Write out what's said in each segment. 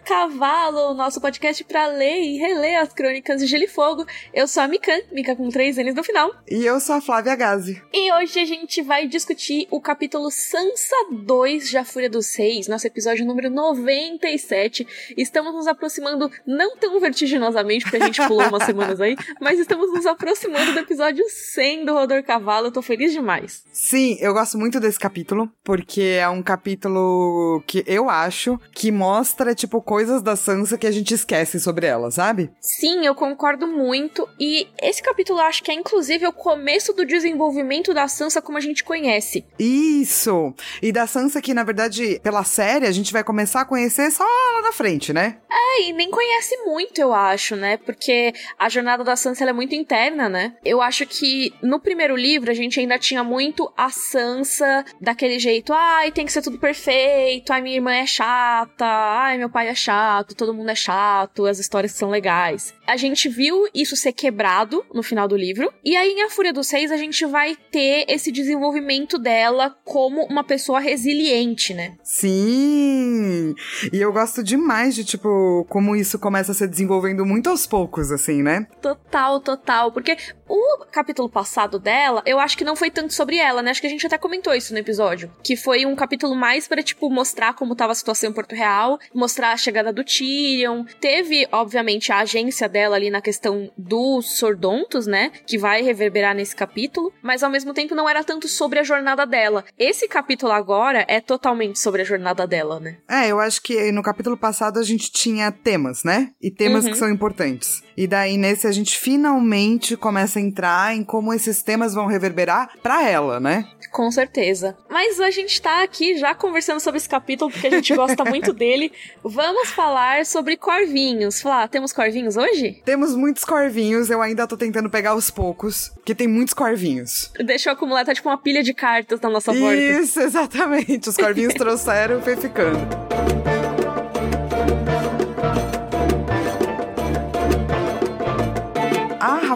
Cavalo, nosso podcast para ler e reler as crônicas de Gelo e Fogo. Eu sou a Mikan, Mika com três N's no final. E eu sou a Flávia Gazi. E hoje a gente vai discutir o capítulo Sansa 2 de A Fúria dos Reis, nosso episódio número 97. Estamos nos aproximando, não tão vertiginosamente, porque a gente pulou umas semanas aí, mas estamos nos aproximando do episódio 100 do Rodor Cavalo. Eu tô feliz demais. Sim, eu gosto muito desse capítulo, porque é um capítulo que eu acho que mostra, tipo, coisas da Sansa que a gente esquece sobre ela, sabe? Sim, eu concordo muito. E esse capítulo eu acho que é inclusive o começo do desenvolvimento da Sansa como a gente conhece. Isso! E da Sansa que, na verdade, pela série, a gente vai começar a conhecer só lá na frente, né? É, e nem conhece muito, eu acho, né? Porque a jornada da Sansa é muito interna, né? Eu acho que no primeiro livro a gente ainda tinha muito a Sansa daquele jeito, ai, tem que ser tudo perfeito, ai, minha irmã é chata, ai, meu pai é chato, todo mundo é chato, as histórias são legais. A gente viu isso ser quebrado no final do livro, e aí em A Fúria dos Seis a gente vai ter esse desenvolvimento dela como uma pessoa resiliente, né? Sim! E eu gosto demais de, tipo, como isso começa a se desenvolvendo muito aos poucos, assim, né? Total, total. Porque o capítulo passado dela, eu acho que não foi tanto sobre ela, né? Acho que a gente até comentou isso no episódio. Que foi um capítulo mais para tipo, mostrar como tava a situação em Porto Real, mostrar a chegada do Tyrion. Teve, obviamente, a agência dela ali na questão dos sordontos, né? Que vai reverberar nesse capítulo. Mas ao mesmo tempo não era tanto sobre a jornada dela. Esse capítulo agora é totalmente sobre a jornada dela, né? É, eu acho que no capítulo passado a gente tinha temas, né? E temas uhum. que são importantes. E daí nesse a gente finalmente começa a entrar em como esses temas vão reverberar para ela, né? Com certeza. Mas a gente tá aqui já conversando sobre esse capítulo porque a gente gosta muito dele. Vamos falar sobre corvinhos. Flá, temos corvinhos hoje? Temos muitos corvinhos, eu ainda tô tentando pegar aos poucos, porque tem muitos corvinhos. Deixa eu acumular, tá tipo uma pilha de cartas na nossa porta. Isso, exatamente. Os corvinhos trouxeram e foi ficando.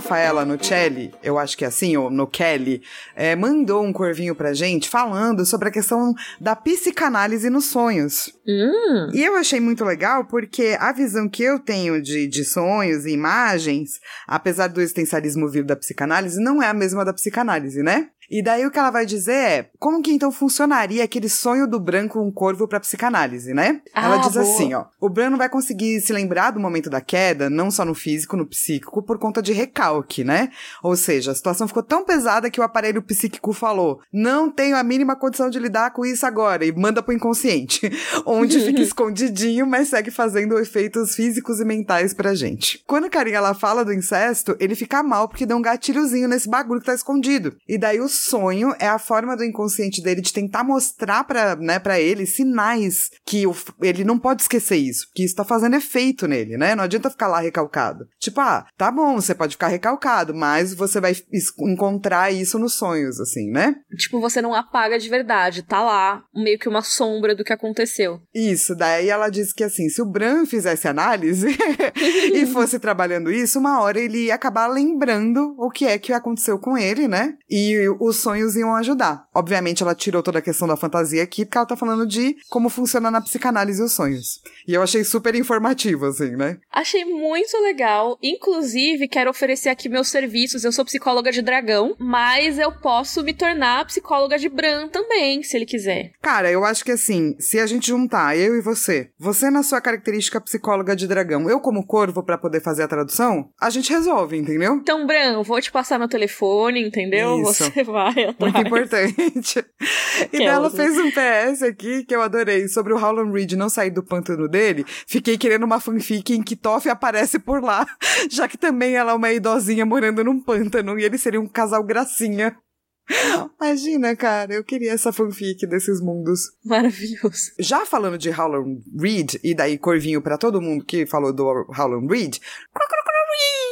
Rafaela Nocelli, eu acho que é assim, ou no Kelly, é, mandou um corvinho pra gente falando sobre a questão da psicanálise nos sonhos. Hum. E eu achei muito legal porque a visão que eu tenho de, de sonhos e imagens, apesar do existencialismo vir da psicanálise, não é a mesma da psicanálise, né? E daí o que ela vai dizer é: como que então funcionaria aquele sonho do Bran com um corvo pra psicanálise, né? Ah, ela diz boa. assim: ó, o Bran não vai conseguir se lembrar do momento da queda, não só no físico, no psíquico, por conta de recalque, né? Ou seja, a situação ficou tão pesada que o aparelho psíquico falou: não tenho a mínima condição de lidar com isso agora, e manda pro inconsciente, onde fica escondidinho, mas segue fazendo efeitos físicos e mentais pra gente. Quando a carinha ela fala do incesto, ele fica mal porque deu um gatilhozinho nesse bagulho que tá escondido. E daí o sonho é a forma do inconsciente dele de tentar mostrar pra, né, pra ele sinais que o, ele não pode esquecer isso, que isso tá fazendo efeito nele, né? Não adianta ficar lá recalcado. Tipo, ah, tá bom, você pode ficar recalcado, mas você vai encontrar isso nos sonhos, assim, né? Tipo, você não apaga de verdade, tá lá, meio que uma sombra do que aconteceu. Isso, daí ela diz que assim, se o Bran fizesse análise e fosse trabalhando isso, uma hora ele ia acabar lembrando o que é que aconteceu com ele, né? E os sonhos iam ajudar. Obviamente ela tirou toda a questão da fantasia aqui, porque ela tá falando de como funciona na psicanálise os sonhos. E eu achei super informativo, assim, né? Achei muito legal. Inclusive, quero oferecer aqui meus serviços. Eu sou psicóloga de dragão, mas eu posso me tornar psicóloga de Bran também, se ele quiser. Cara, eu acho que assim, se a gente juntar eu e você, você na sua característica psicóloga de dragão, eu como corvo para poder fazer a tradução, a gente resolve, entendeu? Então, Bran, vou te passar meu telefone, entendeu? Isso. Você vai atrás. Muito importante. E daí ela fez um PS aqui que eu adorei sobre o Howland Reed não sair do pântano dele. Fiquei querendo uma fanfic em que Toff aparece por lá, já que também ela é uma idosinha morando num pântano e ele seria um casal gracinha. Imagina, cara, eu queria essa fanfic desses mundos. Maravilhoso. Já falando de Howland Reed, e daí corvinho pra todo mundo que falou do Howland Reed, Reed,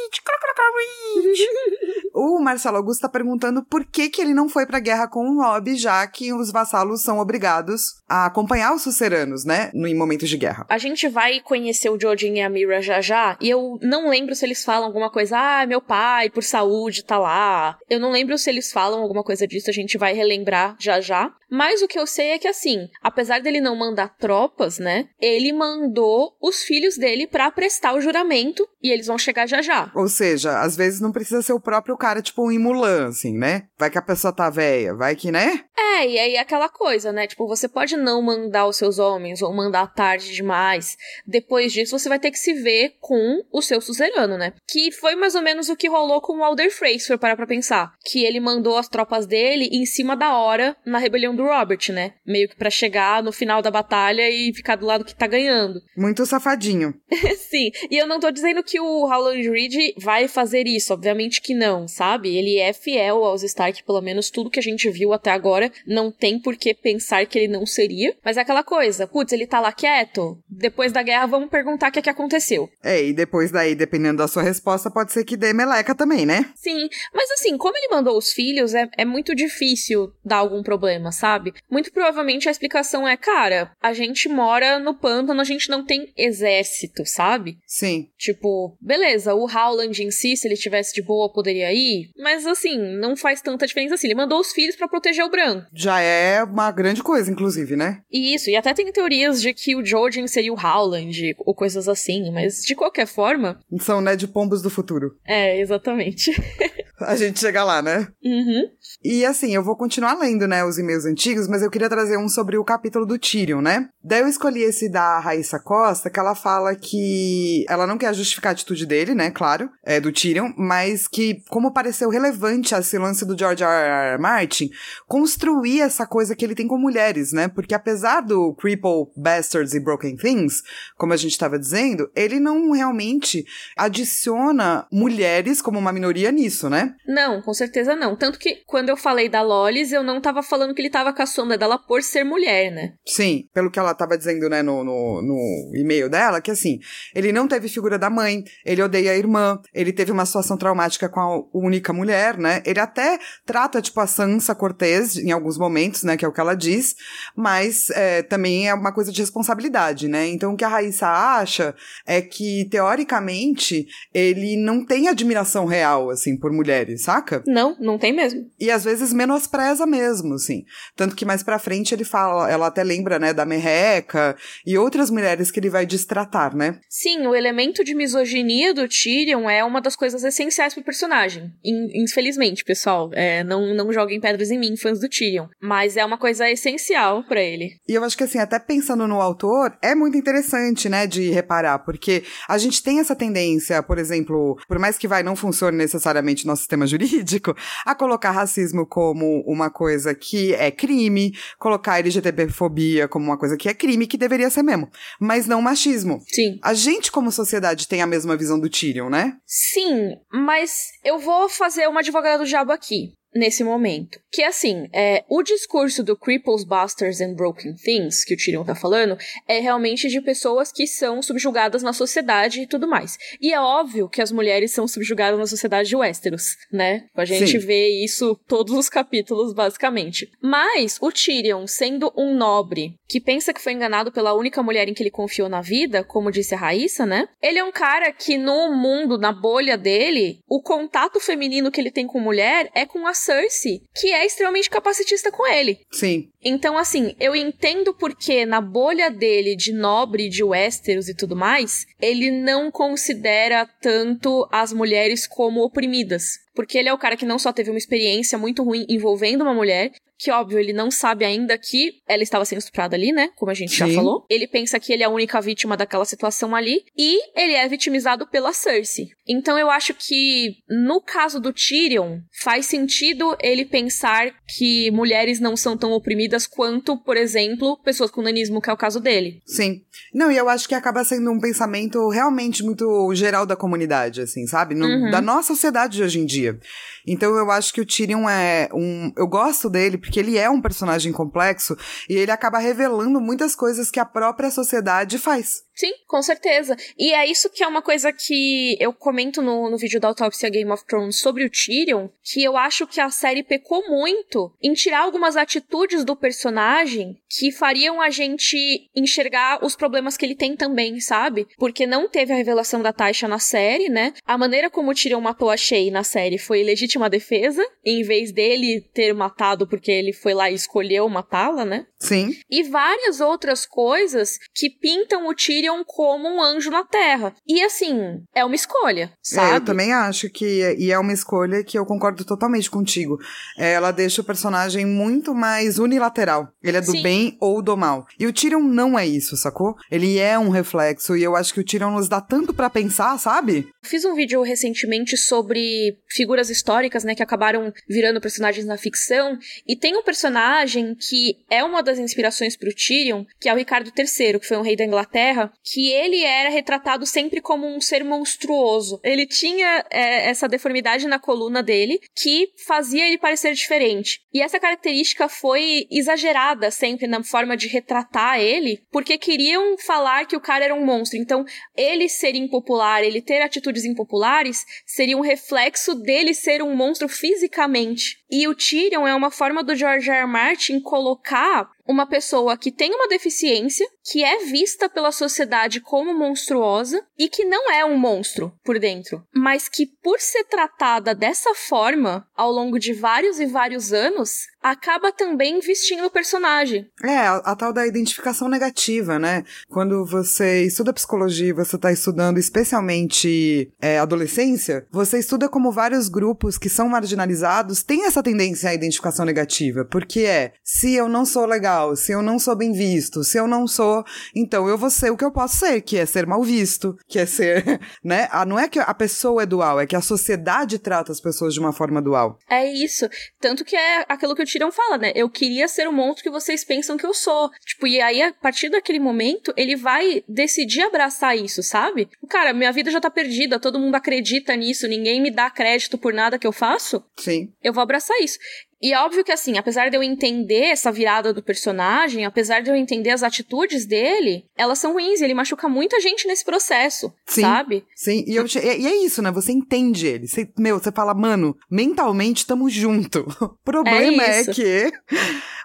o Marcelo Augusto tá perguntando por que que ele não foi pra guerra com o Rob, já que os vassalos são obrigados a acompanhar os suceranos, né, em momentos de guerra. A gente vai conhecer o Jodin e a Mira já já, e eu não lembro se eles falam alguma coisa, ah, meu pai, por saúde, tá lá. Eu não lembro se eles falam alguma coisa disso, a gente vai relembrar já já. Mas o que eu sei é que, assim, apesar dele não mandar tropas, né, ele mandou os filhos dele para prestar o juramento e eles vão chegar já já. Ou seja, às vezes não precisa ser o próprio cara, tipo um Mulan, assim, né? Vai que a pessoa tá velha, vai que, né? É, e aí aquela coisa, né? Tipo, você pode não mandar os seus homens ou mandar tarde demais. Depois disso, você vai ter que se ver com o seu suzerano, né? Que foi mais ou menos o que rolou com o Alder Frey, se for parar pra pensar. Que ele mandou as tropas dele em cima da hora na rebelião do Robert, né? Meio que para chegar no final da batalha e ficar do lado que tá ganhando. Muito safadinho. Sim, e eu não tô dizendo que o Howland Reed vai fazer isso, obviamente que não, sabe? Ele é fiel aos Stark, pelo menos tudo que a gente viu até agora, não tem por que pensar que ele não seria. Mas é aquela coisa, putz, ele tá lá quieto, depois da guerra vamos perguntar o que é que aconteceu. É, e depois daí, dependendo da sua resposta, pode ser que dê meleca também, né? Sim, mas assim, como ele mandou os filhos, é, é muito difícil dar algum problema, sabe? Muito provavelmente a explicação é, cara, a gente mora no pântano, a gente não tem exército, sabe? Sim. Tipo, beleza, o Howland em si, se ele estivesse de boa, poderia ir, mas assim, não faz tanta diferença assim. Ele mandou os filhos para proteger o Bran. Já é uma grande coisa, inclusive, né? Isso, e até tem teorias de que o Jordan seria o Howland, ou coisas assim, mas de qualquer forma. São, né, de pombos do futuro. É, exatamente. a gente chega lá, né? Uhum. E assim, eu vou continuar lendo, né, os e-mails antigos, mas eu queria trazer um sobre o capítulo do Tyrion, né? Daí eu escolhi esse da Raíssa Costa, que ela fala que ela não quer justificar a atitude dele, né, claro, é do Tyrion, mas que como pareceu relevante esse lance do George R. R. Martin, construir essa coisa que ele tem com mulheres, né? Porque apesar do Cripple, Bastards e Broken Things, como a gente estava dizendo, ele não realmente adiciona mulheres como uma minoria nisso, né? Não, com certeza não. Tanto que quando eu falei da Lolis, eu não tava falando que ele tava com a sombra dela por ser mulher, né? Sim, pelo que ela tava dizendo, né, no, no, no e-mail dela, que assim, ele não teve figura da mãe, ele odeia a irmã, ele teve uma situação traumática com a única mulher, né? Ele até trata, tipo, a Sansa Cortez em alguns momentos, né, que é o que ela diz, mas é, também é uma coisa de responsabilidade, né? Então o que a Raíssa acha é que, teoricamente, ele não tem admiração real, assim, por saca? Não, não tem mesmo. E às vezes menospreza mesmo, assim. Tanto que mais pra frente ele fala, ela até lembra, né, da Merreca e outras mulheres que ele vai destratar, né? Sim, o elemento de misoginia do Tyrion é uma das coisas essenciais pro personagem. In infelizmente, pessoal. É, não, não joguem pedras em mim, fãs do Tyrion. Mas é uma coisa essencial para ele. E eu acho que, assim, até pensando no autor, é muito interessante, né, de reparar, porque a gente tem essa tendência, por exemplo, por mais que vai não funcione necessariamente no nosso sistema jurídico, a colocar racismo como uma coisa que é crime, colocar LGTB-fobia como uma coisa que é crime, que deveria ser mesmo, mas não machismo. Sim. A gente, como sociedade, tem a mesma visão do Tyrion, né? Sim, mas eu vou fazer uma advogada do diabo aqui nesse momento. Que assim, é, o discurso do Cripples, Bastards and Broken Things, que o Tyrion tá falando, é realmente de pessoas que são subjugadas na sociedade e tudo mais. E é óbvio que as mulheres são subjugadas na sociedade de Westeros, né? A gente Sim. vê isso todos os capítulos, basicamente. Mas o Tyrion, sendo um nobre que pensa que foi enganado pela única mulher em que ele confiou na vida, como disse a Raíssa, né? Ele é um cara que no mundo, na bolha dele, o contato feminino que ele tem com mulher é com as Cersei, que é extremamente capacitista com ele. Sim. Então, assim, eu entendo porque na bolha dele de nobre de Westeros e tudo mais, ele não considera tanto as mulheres como oprimidas. Porque ele é o cara que não só teve uma experiência muito ruim envolvendo uma mulher, que óbvio, ele não sabe ainda que ela estava sendo estuprada ali, né? Como a gente Sim. já falou. Ele pensa que ele é a única vítima daquela situação ali. E ele é vitimizado pela Cersei. Então eu acho que, no caso do Tyrion, faz sentido ele pensar que mulheres não são tão oprimidas quanto, por exemplo, pessoas com nanismo, que é o caso dele. Sim. Não, e eu acho que acaba sendo um pensamento realmente muito geral da comunidade, assim, sabe? No, uhum. Da nossa sociedade de hoje em dia. Então eu acho que o Tyrion é um. Eu gosto dele porque ele é um personagem complexo e ele acaba revelando muitas coisas que a própria sociedade faz. Sim, com certeza. E é isso que é uma coisa que eu comento no, no vídeo da autópsia Game of Thrones sobre o Tyrion, que eu acho que a série pecou muito em tirar algumas atitudes do personagem que fariam a gente enxergar os problemas que ele tem também, sabe? Porque não teve a revelação da Taisha na série, né? A maneira como o Tyrion matou a Shay na série foi legítima defesa, em vez dele ter matado porque ele foi lá e escolheu matá-la, né? Sim. E várias outras coisas que pintam o Tyrion como um anjo na Terra. E assim, é uma escolha, sabe? É, eu também acho que e é uma escolha que eu concordo totalmente contigo. É, ela deixa o personagem muito mais unilateral. Ele é do Sim. bem ou do mal. E o Tyrion não é isso, sacou? Ele é um reflexo e eu acho que o Tyrion nos dá tanto para pensar, sabe? Fiz um vídeo recentemente sobre figuras históricas, né, que acabaram virando personagens na ficção, e tem um personagem que é uma das inspirações pro Tyrion, que é o Ricardo III, que foi um rei da Inglaterra, que ele era retratado sempre como um ser monstruoso. Ele tinha é, essa deformidade na coluna dele que fazia ele parecer diferente. E essa característica foi exagerada sempre na forma de retratar ele, porque queriam falar que o cara era um monstro. Então, ele ser impopular, ele ter atitudes impopulares, seria um reflexo dele ser um monstro fisicamente. E o Tyrion é uma forma do George R. R. Martin colocar uma pessoa que tem uma deficiência, que é vista pela sociedade como monstruosa e que não é um monstro por dentro, mas que por ser tratada dessa forma ao longo de vários e vários anos, acaba também vestindo o personagem. É, a, a tal da identificação negativa, né? Quando você estuda psicologia, você tá estudando especialmente é, adolescência, você estuda como vários grupos que são marginalizados têm essa tendência à identificação negativa, porque é, se eu não sou legal, se eu não sou bem visto, se eu não sou, então eu vou ser o que eu posso ser, que é ser mal visto, que é ser, né? Ah, não é que a pessoa é dual, é que a sociedade trata as pessoas de uma forma dual. É isso. Tanto que é aquilo que o Tyrion fala, né? Eu queria ser o monstro que vocês pensam que eu sou. Tipo, e aí, a partir daquele momento, ele vai decidir abraçar isso, sabe? Cara, minha vida já tá perdida, todo mundo acredita nisso, ninguém me dá crédito por nada que eu faço. Sim. Eu vou abraçar isso. E é óbvio que, assim, apesar de eu entender essa virada do personagem, apesar de eu entender as atitudes dele, elas são ruins e ele machuca muita gente nesse processo, Sim. sabe? Sim, e, eu, e é isso, né? Você entende ele. Você, meu, você fala, mano, mentalmente tamo junto. O problema é, isso. que.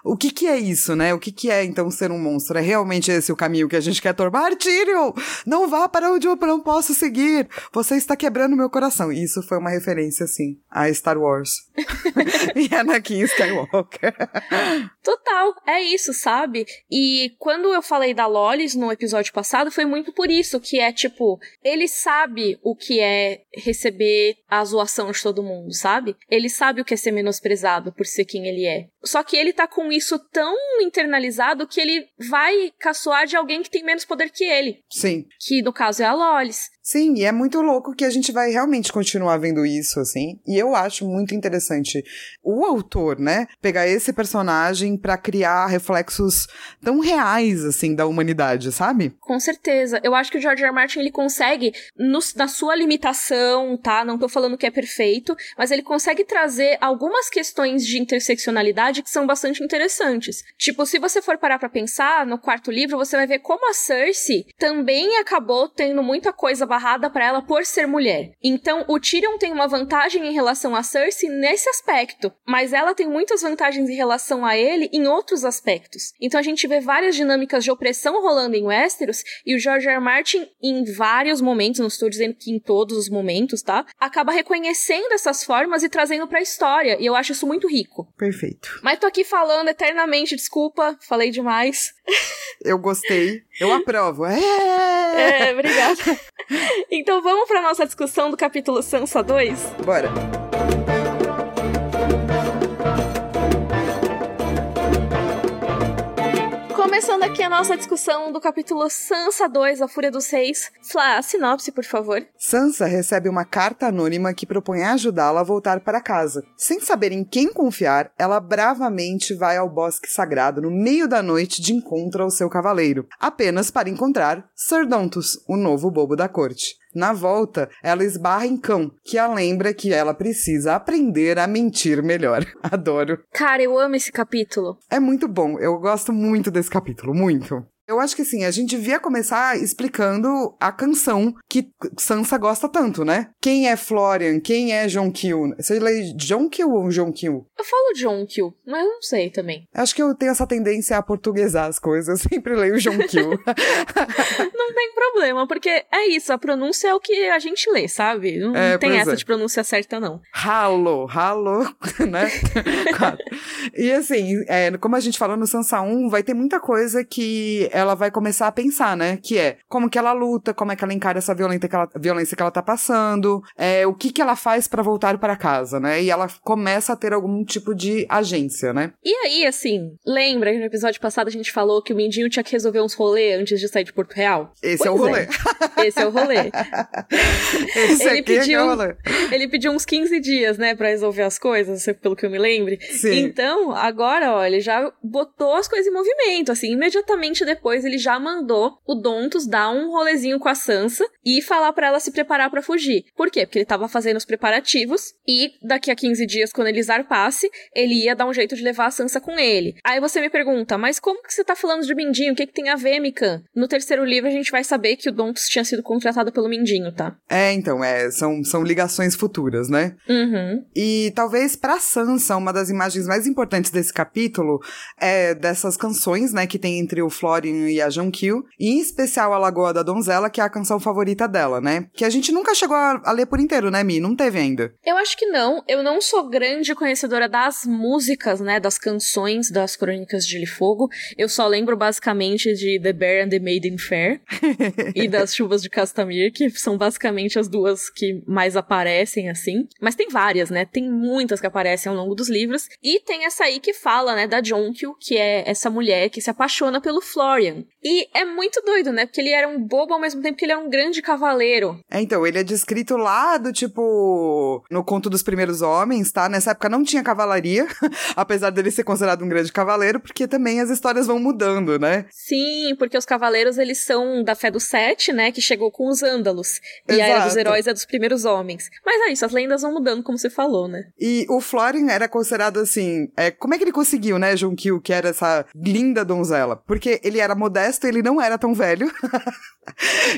O que que é isso, né? O que que é, então, ser um monstro? É realmente esse o caminho que a gente quer tomar? Tyrion! Não vá para onde eu não posso seguir! Você está quebrando meu coração. E Isso foi uma referência, assim, a Star Wars. e Anakin Skywalker. Total, é isso, sabe? E quando eu falei da Lolis no episódio passado, foi muito por isso, que é tipo, ele sabe o que é receber a zoação de todo mundo, sabe? Ele sabe o que é ser menosprezado por ser quem ele é. Só que ele tá com isso tão internalizado que ele vai caçoar de alguém que tem menos poder que ele. Sim. Que no caso é a Lolis. Sim, e é muito louco que a gente vai realmente continuar vendo isso, assim. E eu acho muito interessante o autor, né, pegar esse personagem pra criar reflexos tão reais, assim, da humanidade, sabe? Com certeza. Eu acho que o George R. Martin ele consegue, no- na sua limitação, tá? Não tô falando que é perfeito, mas ele consegue trazer algumas questões de interseccionalidade que são bastante interessantes. Tipo, se você for parar pra pensar, no quarto livro, você vai ver como a Cersei também acabou tendo muita coisa barrada pra ela por ser mulher. Então, o Tyrion tem uma vantagem em relação a Cersei nesse aspecto, mas ela tem muitas vantagens em relação a ele em outros aspectos. Então, a gente vê várias dinâmicas de opressão rolando em Westeros e o George R. R. Martin, em vários momentos, não estou dizendo que em todos os momentos, tá? Acaba reconhecendo essas formas e trazendo pra história, e eu acho isso muito rico. Perfeito. Mas tô aqui falando eternamente, desculpa, falei demais. Eu gostei. Eu aprovo. É! É, obrigada. Então vamos pra nossa discussão do capítulo Sansa 2? Bora. Começando aqui a nossa discussão do capítulo Sansa 2, A Fúria dos Reis. Flá, sinopse, por favor. Sansa recebe uma carta anônima que propõe ajudá-la a voltar para casa. Sem saber em quem confiar, ela bravamente vai ao bosque sagrado no meio da noite de encontro ao seu cavaleiro, apenas para encontrar Sir Dontus, o novo bobo da corte. Na volta, ela esbarra em Cão, que a lembra que ela precisa aprender a mentir melhor. Adoro. Cara, eu amo esse capítulo. É muito bom, eu gosto muito desse capítulo, muito. Eu acho que assim, a gente devia começar explicando a canção que Sansa gosta tanto, né? Quem é Florian? Quem é John Kill? Você lê John Kill ou John Kill? Eu falo John Kill, mas eu não sei também. Acho que eu tenho essa tendência a portuguesar as coisas. Eu sempre leio John Kill. não tem problema, porque é isso, a pronúncia é o que a gente lê, sabe? Não, é, tem essa é. de pronúncia certa, não. Ralo, ralo, né? e assim, é, como a gente falou no Sansa 1, vai ter muita coisa que ela vai começar a pensar, né? Que é como que ela luta, como é que ela encara essa violência que ela, violência que ela tá passando, é, o que que ela faz para voltar para casa, né? E ela começa a ter algum tipo de agência, né? E aí, assim, lembra que no episódio passado a gente falou que o Mindinho tinha que resolver uns rolês antes de sair de Porto Real? Esse pois é o rolê. É. Esse é o rolê. Esse ele pediu, é o rolê. Ele pediu uns 15 dias, né, para resolver as coisas, pelo que eu me lembre. Sim. Então, agora, ó, ele já botou as coisas em movimento, assim, imediatamente depois ele já mandou o Dontos dar um rolezinho com a Sansa e falar para ela se preparar para fugir. Por quê? Porque ele tava fazendo os preparativos e daqui a 15 dias, quando ele zarpasse, ele ia dar um jeito de levar a Sansa com ele. Aí você me pergunta, mas como que você tá falando de Mindinho? O que, que tem a ver, Mikan? No terceiro livro a gente vai saber que o Dontos tinha sido contratado pelo Mindinho, tá? É, então, é, são, são ligações futuras, né? Uhum. E talvez pra Sansa, uma das imagens mais importantes desse capítulo é dessas canções, né, que tem entre o Florian e a Jonquil, e em especial a Lagoa da Donzela, que é a canção favorita dela, né? Que a gente nunca chegou a, a ler por inteiro, né, Mi? Não teve ainda. Eu acho que não. Eu não sou grande conhecedora das músicas, né, das canções das Crônicas de Gelo Fogo. Eu só lembro basicamente de The Bear and the Maiden Fair e das Chuvas de Castamir, que são basicamente as duas que mais aparecem, assim. Mas tem várias, né? Tem muitas que aparecem ao longo dos livros. E tem essa aí que fala, né, da Jonquil, que é essa mulher que se apaixona pelo Florian. E é muito doido, né? Porque ele era um bobo ao mesmo tempo que ele era um grande cavaleiro. É, então, ele é descrito lá do tipo. No conto dos primeiros homens, tá? Nessa época não tinha cavalaria, apesar dele ser considerado um grande cavaleiro, porque também as histórias vão mudando, né? Sim, porque os cavaleiros eles são da fé do Sete, né? Que chegou com os ândalos. Exato. E a era dos heróis é dos primeiros homens. Mas é isso, as lendas vão mudando, como você falou, né? E o Florian era considerado assim. É, como é que ele conseguiu, né, Junkill, que era essa linda donzela? Porque ele era modesto, ele não era tão velho.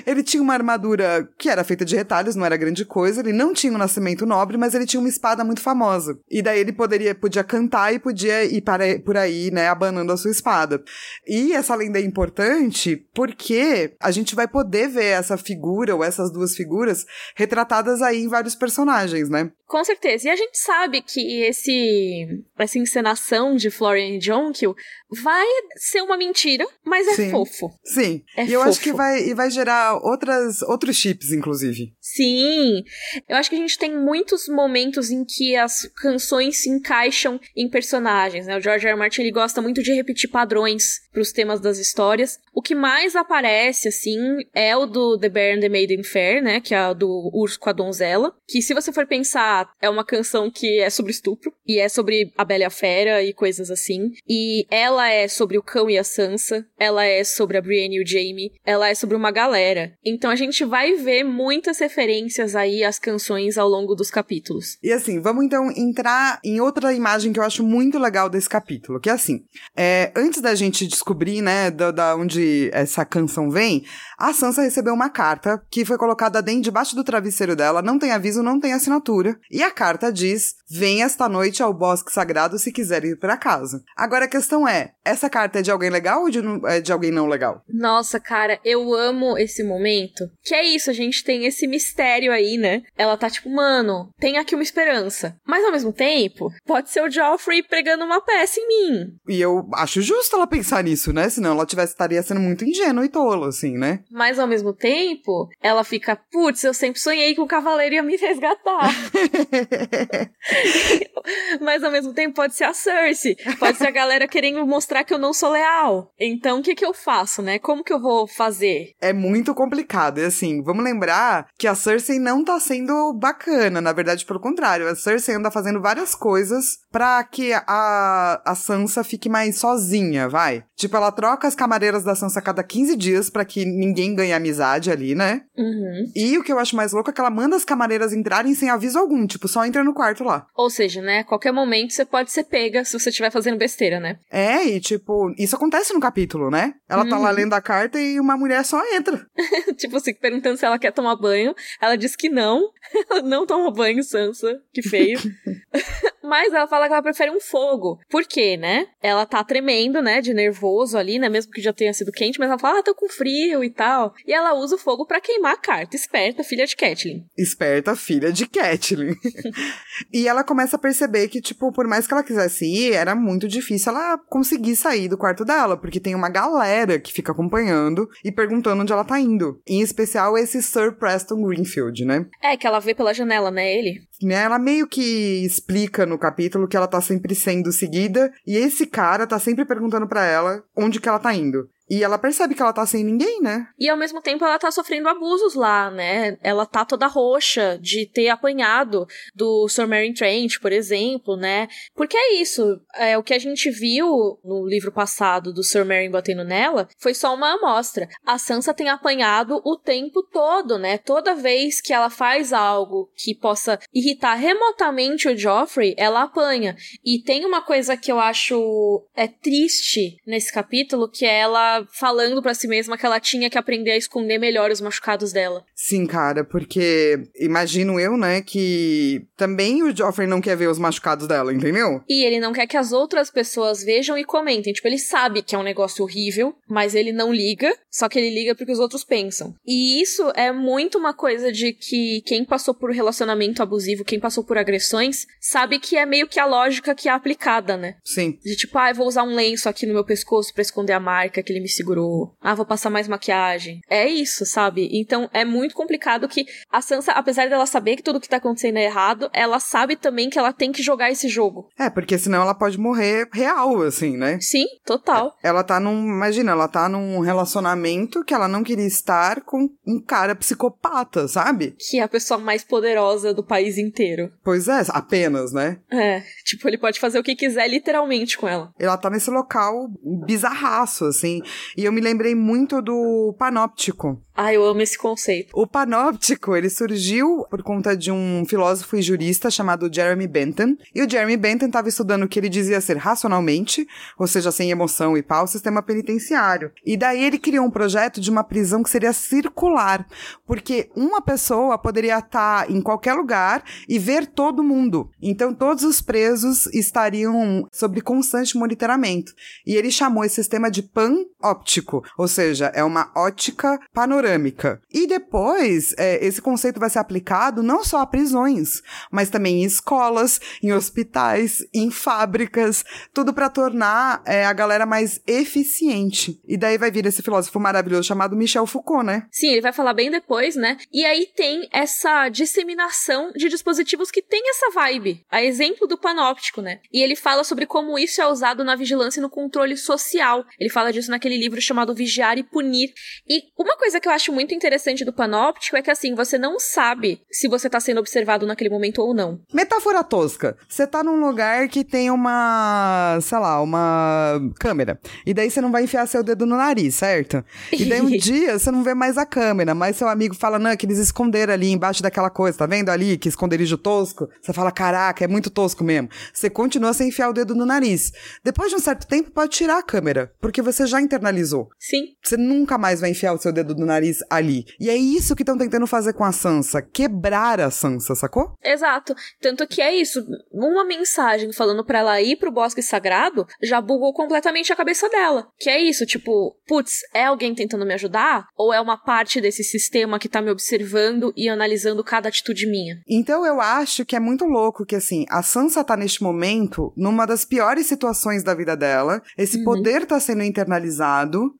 ele tinha uma armadura que era feita de retalhos, não era grande coisa. Ele não tinha um nascimento nobre, mas ele tinha uma espada muito famosa. E daí ele poderia, podia cantar e podia ir para, por aí, né, abanando a sua espada. E essa lenda é importante porque a gente vai poder ver essa figura ou essas duas figuras retratadas aí em vários personagens, né? Com certeza. E a gente sabe que esse essa encenação de Florian Jonquil vai ser uma mentira, mas é Sim. fofo. Sim. É e eu fofo. acho que vai, vai gerar outras, outros chips, inclusive. Sim. Eu acho que a gente tem muitos momentos em que as canções se encaixam em personagens, né? O George R. R. Martin ele gosta muito de repetir padrões os temas das histórias. O que mais aparece, assim, é o do The Bear and the Maiden Fair, né? Que é do Urso com a Donzela. Que, se você for pensar, é uma canção que é sobre estupro. E é sobre a Bela e a Fera e coisas assim. E ela é sobre o cão e a Sansa. Ela é sobre a Brienne e o Jaime. Ela é sobre uma galera. Então a gente vai ver muitas referências aí às canções ao longo dos capítulos. E assim, vamos então entrar em outra imagem que eu acho muito legal desse capítulo. Que é assim, é, antes da gente descobrir, né, da, da onde essa canção vem, a Sansa recebeu uma carta que foi colocada dentro debaixo do travesseiro dela, não tem aviso, não tem assinatura. E a carta diz: "Vem esta noite ao bosque sagrado se quiser ir para casa". Agora a questão é, essa carta é de alguém legal ou de, é de alguém não legal? Nossa, cara, eu amo esse momento. Que é isso, a gente tem esse mistério aí, né? Ela tá tipo, mano, tem aqui uma esperança. Mas ao mesmo tempo, pode ser o Joffrey pregando uma peça em mim. E eu acho justo ela pensar nisso, né? Senão ela tivesse, estaria sendo muito ingênua e tola, assim, né? Mas ao mesmo tempo, ela fica, putz, eu sempre sonhei que o cavaleiro ia me resgatar. Mas ao mesmo tempo pode ser a Cersei, pode ser a galera querendo mostrar que eu não sou leal. Então o que que eu faço, né? Como que eu vou fazer? É muito complicado. E assim, vamos lembrar que a Cersei não tá sendo bacana, na verdade, pelo contrário. A Cersei anda fazendo várias coisas para que a, a Sansa fique mais sozinha, vai. Tipo, ela troca as camareiras da Sansa a cada 15 dias para que ninguém ganhe amizade ali, né? Uhum. E o que eu acho mais louco é que ela manda as camareiras entrarem sem aviso algum, tipo, só entra no quarto lá. Ou seja, né, a qualquer momento você pode ser pega se você estiver fazendo besteira, né? É, e tipo, isso acontece no capítulo, né? Ela tá lá Uhum. lendo a carta e uma mulher só entra. tipo assim, perguntando se ela quer tomar banho. Ela diz que não. Ela não toma banho, Sansa. Que feio. Mas ela fala que ela prefere um fogo. Por quê, né? Ela tá tremendo, né? De nervoso ali, né? Mesmo que já tenha sido quente, mas ela fala, ah, tô com frio e tal. E ela usa o fogo pra queimar a carta. Esperta, filha de Catelyn. Esperta filha de Catelyn. e ela começa a perceber que, tipo, por mais que ela quisesse ir, era muito difícil ela conseguir sair do quarto dela, porque tem uma galera que fica acompanhando e perguntando onde ela tá indo. Em especial esse Sir Preston Greenfield, né? É, que ela vê pela janela, né? Ele. Né, Ela meio que explica no capítulo que ela tá sempre sendo seguida e esse cara tá sempre perguntando pra ela onde que ela tá indo. E ela percebe que ela tá sem ninguém, né? E ao mesmo tempo ela tá sofrendo abusos lá, né? Ela tá toda roxa de ter apanhado do Sir Meryn Trent, por exemplo, né? Porque é isso. É, o que a gente viu no livro passado do Sir Meryn batendo nela foi só uma amostra. A Sansa tem apanhado o tempo todo, né? Toda vez que ela faz algo que possa irritar remotamente o Joffrey, ela apanha. E tem uma coisa que eu acho é triste nesse capítulo, que é falando pra si mesma que ela tinha que aprender a esconder melhor os machucados dela. Sim, cara, porque imagino eu, né, que também o Joffrey não quer ver os machucados dela, entendeu? E ele não quer que as outras pessoas vejam e comentem. Tipo, ele sabe que é um negócio horrível, mas ele não liga, só que ele liga porque os outros pensam. E isso é muito uma coisa de que quem passou por relacionamento abusivo, quem passou por agressões, sabe que é meio que a lógica que é aplicada, né? Sim. De tipo, ah, eu vou usar um lenço aqui no meu pescoço pra esconder a marca que ele me segurou. Ah, vou passar mais maquiagem. É isso, sabe? Então é muito complicado que a Sansa, apesar dela saber que tudo que tá acontecendo é errado, ela sabe também que ela tem que jogar esse jogo. É, porque senão ela pode morrer real, assim, né? Sim, total. Ela tá num. Imagina, ela tá num relacionamento que ela não queria estar com um cara psicopata, sabe? Que é a pessoa mais poderosa do país inteiro. Pois é, apenas, né? É, tipo, ele pode fazer o que quiser literalmente com ela. Ela tá nesse local bizarraço, assim. E eu me lembrei muito do panóptico. Ah, eu amo esse conceito. O panóptico, ele surgiu por conta de um filósofo e jurista chamado Jeremy Bentham. E o Jeremy Bentham estava estudando o que ele dizia ser racionalmente, ou seja, sem emoção e pau, o sistema penitenciário. E daí ele criou um projeto de uma prisão que seria circular, porque uma pessoa poderia estar em qualquer lugar e ver todo mundo. Então todos os presos estariam sob constante monitoramento. E ele chamou esse sistema de pan-óptico, ou seja, é uma ótica panorâmica. E depois, é, esse conceito vai ser aplicado não só a prisões, mas também em escolas, em hospitais, em fábricas, tudo para tornar é, a galera mais eficiente. E daí vai vir esse filósofo maravilhoso chamado Michel Foucault, né? Sim, ele vai falar bem depois, né? E aí tem essa disseminação de dispositivos que tem essa vibe. A exemplo do panóptico, né? E ele fala sobre como isso é usado na vigilância e no controle social. Ele fala disso naquele livro chamado Vigiar e Punir. E uma coisa que eu acho muito interessante do panóptico é que assim, você não sabe se você tá sendo observado naquele momento ou não. Metáfora tosca. Você tá num lugar que tem uma, sei lá, uma câmera. E daí você não vai enfiar seu dedo no nariz, certo? E daí um dia você não vê mais a câmera, mas seu amigo fala, não, é que eles esconderam ali embaixo daquela coisa, tá vendo ali? Que esconderijo tosco. Você fala, caraca, é muito tosco mesmo. Você continua sem enfiar o dedo no nariz. Depois de um certo tempo, pode tirar a câmera, porque você já internalizou. Sim. Você nunca mais vai enfiar o seu dedo no nariz ali. E é isso que estão tentando fazer com a Sansa, quebrar a Sansa, sacou? Exato. Tanto que é isso. Uma mensagem falando pra ela ir pro bosque sagrado já bugou completamente a cabeça dela. Que é isso, tipo, putz, é alguém tentando me ajudar? Ou é uma parte desse sistema que tá me observando e analisando cada atitude minha? Então eu acho que é muito louco que, assim, a Sansa tá neste momento numa das piores situações da vida dela. Esse Uhum. poder tá sendo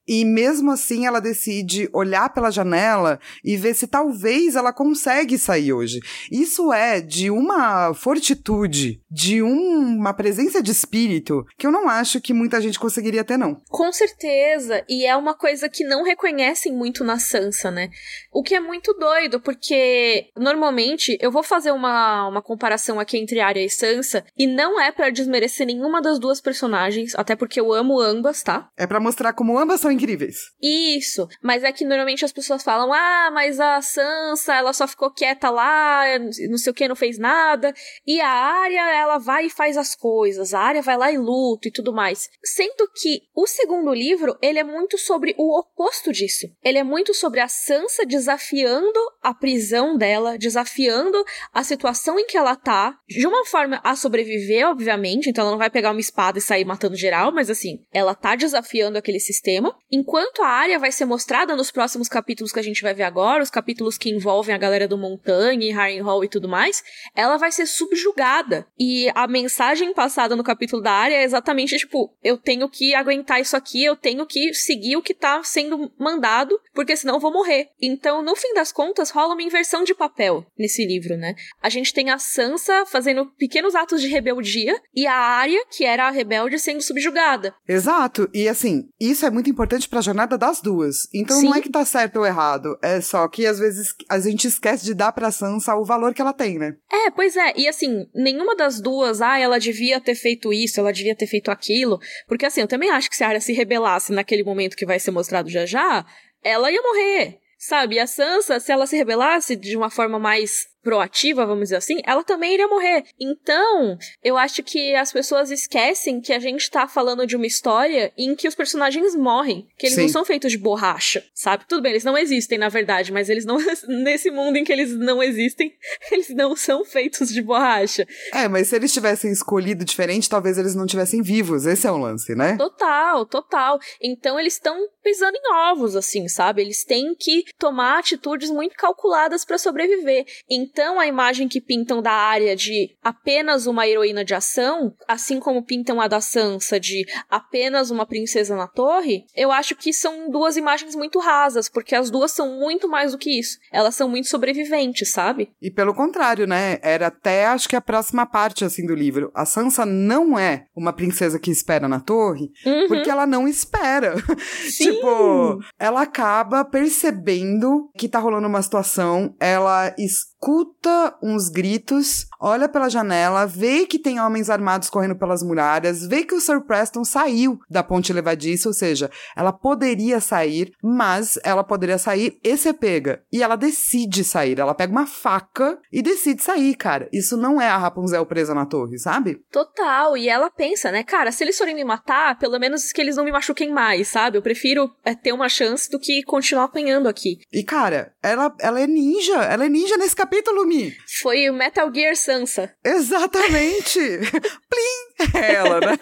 e mesmo assim ela decide olhar pela janela e ver se talvez ela consegue sair hoje. Isso é de uma fortitude, de um, uma presença de espírito que eu não acho que muita gente conseguiria ter, não. Com certeza, e é uma coisa que não reconhecem muito na Sansa, né? O que é muito doido, porque normalmente eu vou fazer uma, uma comparação aqui entre Arya e Sansa, e não é para desmerecer nenhuma das duas personagens, até porque eu amo ambas, tá? É para mostrar como ambas são incríveis. Isso, mas é que normalmente as pessoas falam: ah, mas a Sansa, ela só ficou quieta lá, não sei o que, não fez nada, e a Arya, ela vai e faz as coisas, a Arya vai lá e luta e tudo mais. Sendo que o segundo livro, ele é muito sobre o oposto disso. Ele é muito sobre a Sansa desafiando a prisão dela, desafiando a situação em que ela tá, de uma forma a sobreviver, obviamente, então ela não vai pegar uma espada e sair matando geral, mas assim, ela tá desafiando aquele sistema, enquanto a área vai ser mostrada nos próximos capítulos que a gente vai ver agora, os capítulos que envolvem a galera do Montanha, Harrenhal e tudo mais, ela vai ser subjugada. E a mensagem passada no capítulo da área é exatamente tipo, eu tenho que aguentar isso aqui, eu tenho que seguir o que tá sendo mandado, porque senão eu vou morrer. Então, no fim das contas, rola uma inversão de papel nesse livro, né? A gente tem a Sansa fazendo pequenos atos de rebeldia e a Arya, que era a rebelde, sendo subjugada. Exato. E assim, isso é muito importante para a jornada das duas. Então Sim. não é que tá certo ou errado, é só que às vezes a gente esquece de dar pra Sansa o valor que ela tem, né? É, pois é. E assim, nenhuma das duas, ah, ela devia ter feito isso, ela devia ter feito aquilo, porque assim, eu também acho que se a Arya se rebelasse naquele momento que vai ser mostrado já já, ela ia morrer. Sabe, e a Sansa, se ela se rebelasse de uma forma mais proativa, vamos dizer assim, ela também iria morrer. Então, eu acho que as pessoas esquecem que a gente tá falando de uma história em que os personagens morrem, que eles Sim. não são feitos de borracha, sabe? Tudo bem, eles não existem na verdade, mas eles não nesse mundo em que eles não existem, eles não são feitos de borracha. É, mas se eles tivessem escolhido diferente, talvez eles não tivessem vivos. Esse é o lance, né? Total, total. Então eles estão pisando em ovos assim, sabe? Eles têm que tomar atitudes muito calculadas para sobreviver. Então, a imagem que pintam da área de apenas uma heroína de ação, assim como pintam a da Sansa de apenas uma princesa na torre, eu acho que são duas imagens muito rasas, porque as duas são muito mais do que isso. Elas são muito sobreviventes, sabe? E pelo contrário, né? Era até acho que a próxima parte assim do livro. A Sansa não é uma princesa que espera na torre, uhum. porque ela não espera. tipo, ela acaba percebendo que tá rolando uma situação, ela escuta uns gritos, olha pela janela, vê que tem homens armados correndo pelas muralhas, vê que o Sir Preston saiu da ponte levadiça, ou seja, ela poderia sair, mas ela poderia sair e ser pega. E ela decide sair, ela pega uma faca e decide sair, cara. Isso não é a Rapunzel presa na torre, sabe? Total, e ela pensa, né, cara, se eles forem me matar, pelo menos que eles não me machuquem mais, sabe? Eu prefiro é, ter uma chance do que continuar apanhando aqui. E cara, ela, ela é ninja, ela é ninja nesse capítulo, Mi. Foi o Metal Gear Sansa. Exatamente! Plim! É ela, né?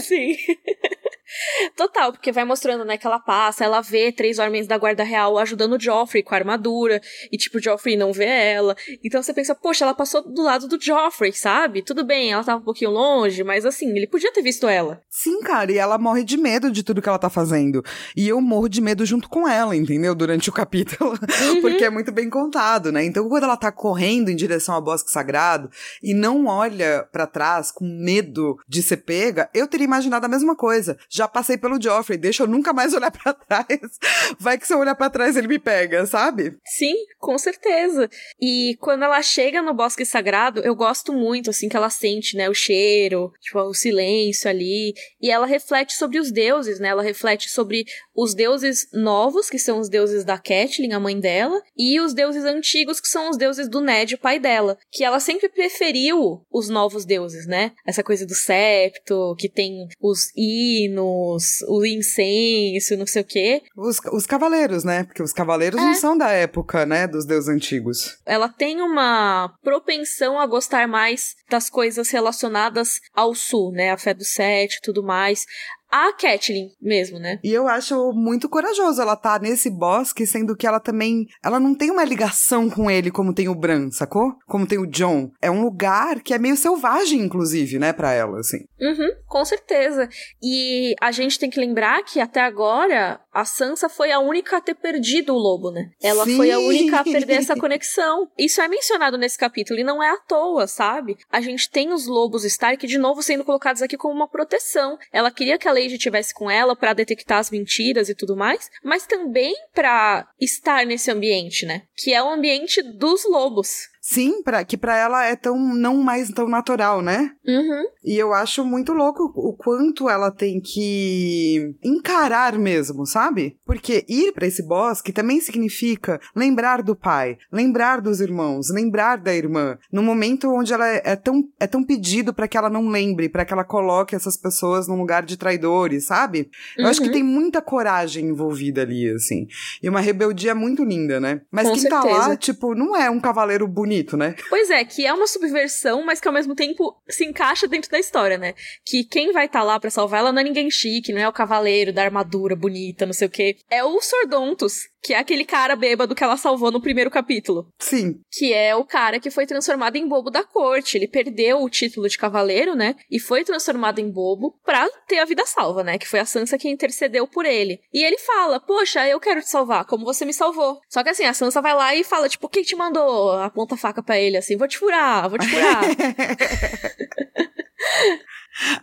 Sim. Total, porque vai mostrando, né, que ela passa, ela vê três homens da guarda real ajudando o Joffrey com a armadura, e tipo, o Joffrey não vê ela. Então você pensa, poxa, ela passou do lado do Joffrey, sabe? Tudo bem, ela tava um pouquinho longe, mas assim, ele podia ter visto ela. Sim, cara, e ela morre de medo de tudo que ela tá fazendo. E eu morro de medo junto com ela, entendeu? Durante o capítulo. Uhum. porque é muito bem contado, né? Então quando ela tá correndo em direção ao bosque sagrado e não olha para trás com medo de ser pega, eu teria imaginado a mesma coisa já passei pelo Joffrey, deixa eu nunca mais olhar para trás. Vai que se eu olhar para trás ele me pega, sabe? Sim, com certeza. E quando ela chega no bosque sagrado, eu gosto muito, assim, que ela sente, né, o cheiro, tipo, o silêncio ali. E ela reflete sobre os deuses, né? Ela reflete sobre os deuses novos, que são os deuses da Catelyn, a mãe dela, e os deuses antigos, que são os deuses do Ned, o pai dela. Que ela sempre preferiu os novos deuses, né? Essa coisa do septo, que tem os hinos, o incenso, não sei o quê. Os, os cavaleiros, né? Porque os cavaleiros é. não são da época, né? Dos deuses antigos. Ela tem uma propensão a gostar mais das coisas relacionadas ao sul, né? A fé do sete e tudo mais a Catelyn mesmo, né? E eu acho muito corajoso ela tá nesse bosque, sendo que ela também, ela não tem uma ligação com ele como tem o Bran, sacou? Como tem o John. É um lugar que é meio selvagem, inclusive, né, para ela, assim. Uhum, com certeza. E a gente tem que lembrar que até agora a Sansa foi a única a ter perdido o lobo, né? Ela Sim. foi a única a perder essa conexão. Isso é mencionado nesse capítulo e não é à toa, sabe? A gente tem os lobos Stark de novo sendo colocados aqui como uma proteção. Ela queria que a Lady estivesse com ela para detectar as mentiras e tudo mais, mas também para estar nesse ambiente, né? Que é o ambiente dos lobos. Sim, pra, que para ela é tão não mais tão natural, né? Uhum. E eu acho muito louco o quanto ela tem que encarar mesmo, sabe? Porque ir para esse bosque também significa lembrar do pai, lembrar dos irmãos, lembrar da irmã, no momento onde ela é, é tão é tão pedido para que ela não lembre, para que ela coloque essas pessoas num lugar de traidores, sabe? Eu uhum. acho que uhum. tem muita coragem envolvida ali, assim. E uma rebeldia muito linda, né? Mas Com quem certeza. tá lá, tipo, não é um cavaleiro bonito bonito, né? Pois é, que é uma subversão, mas que ao mesmo tempo se encaixa dentro da história, né? Que quem vai estar tá lá para salvar ela não é ninguém chique, não é o cavaleiro da armadura bonita, não sei o quê. É o Sordontus, que é aquele cara bêbado que ela salvou no primeiro capítulo. Sim. Que é o cara que foi transformado em bobo da corte. Ele perdeu o título de cavaleiro, né? E foi transformado em bobo pra ter a vida salva, né? Que foi a Sansa que intercedeu por ele. E ele fala: Poxa, eu quero te salvar, como você me salvou. Só que assim, a Sansa vai lá e fala: Tipo, quem te mandou? Aponta faca pra ele assim: Vou te furar, vou te furar.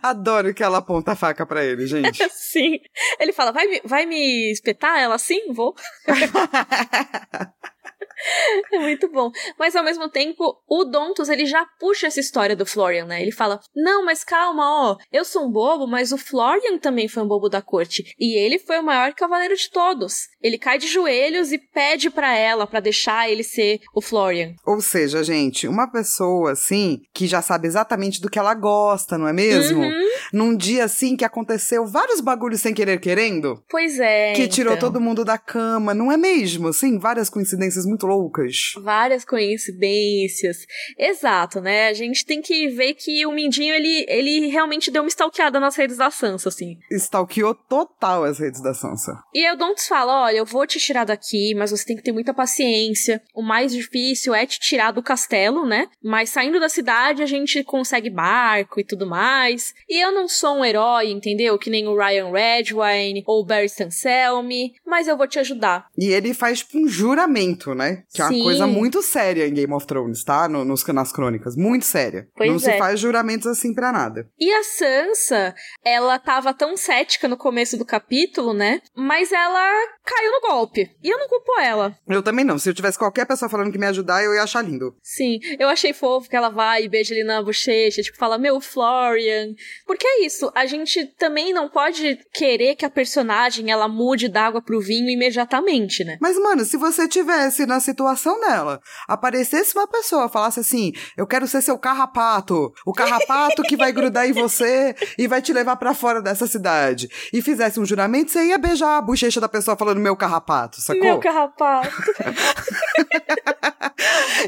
Adoro que ela aponta a faca para ele, gente. Sim. Ele fala: vai me, vai me espetar? Ela sim? Vou. É muito bom. Mas ao mesmo tempo, o Dontus, ele já puxa essa história do Florian, né? Ele fala: Não, mas calma, ó. Eu sou um bobo, mas o Florian também foi um bobo da corte. E ele foi o maior cavaleiro de todos. Ele cai de joelhos e pede para ela, para deixar ele ser o Florian. Ou seja, gente, uma pessoa assim, que já sabe exatamente do que ela gosta, não é mesmo? Uhum. Num dia assim que aconteceu vários bagulhos sem querer querendo. Pois é. Que tirou então. todo mundo da cama, não é mesmo? Sim, várias coincidências muito loucas. Várias coincidências. Exato, né? A gente tem que ver que o Mindinho, ele, ele realmente deu uma stalkeada nas redes da Sansa, assim. Stalkeou total as redes da Sansa. E aí o Don'ts fala, olha, eu vou te tirar daqui, mas você tem que ter muita paciência. O mais difícil é te tirar do castelo, né? Mas saindo da cidade a gente consegue barco e tudo mais. E eu não sou um herói, entendeu? Que nem o Ryan Redwine ou o Barry Stanselmi, mas eu vou te ajudar. E ele faz um juramento, né? Que é uma Sim. coisa muito séria em Game of Thrones, tá? No, nos, nas crônicas. Muito séria. Pois Não é. se faz juramentos assim pra nada. E a Sansa, ela tava tão cética no começo do capítulo, né? Mas ela caiu no golpe. E eu não culpo ela. Eu também não. Se eu tivesse qualquer pessoa falando que me ajudar, eu ia achar lindo. Sim, eu achei fofo que ela vai e beija ele na bochecha, tipo, fala, meu Florian. Porque é isso, a gente também não pode querer que a personagem ela mude d'água pro vinho imediatamente, né? Mas, mano, se você tivesse na situação dela, aparecesse uma pessoa, falasse assim: Eu quero ser seu carrapato, o carrapato que vai grudar em você e vai te levar para fora dessa cidade, e fizesse um juramento, você ia beijar a bochecha da pessoa falando meu carrapato, sacou? Meu carrapato.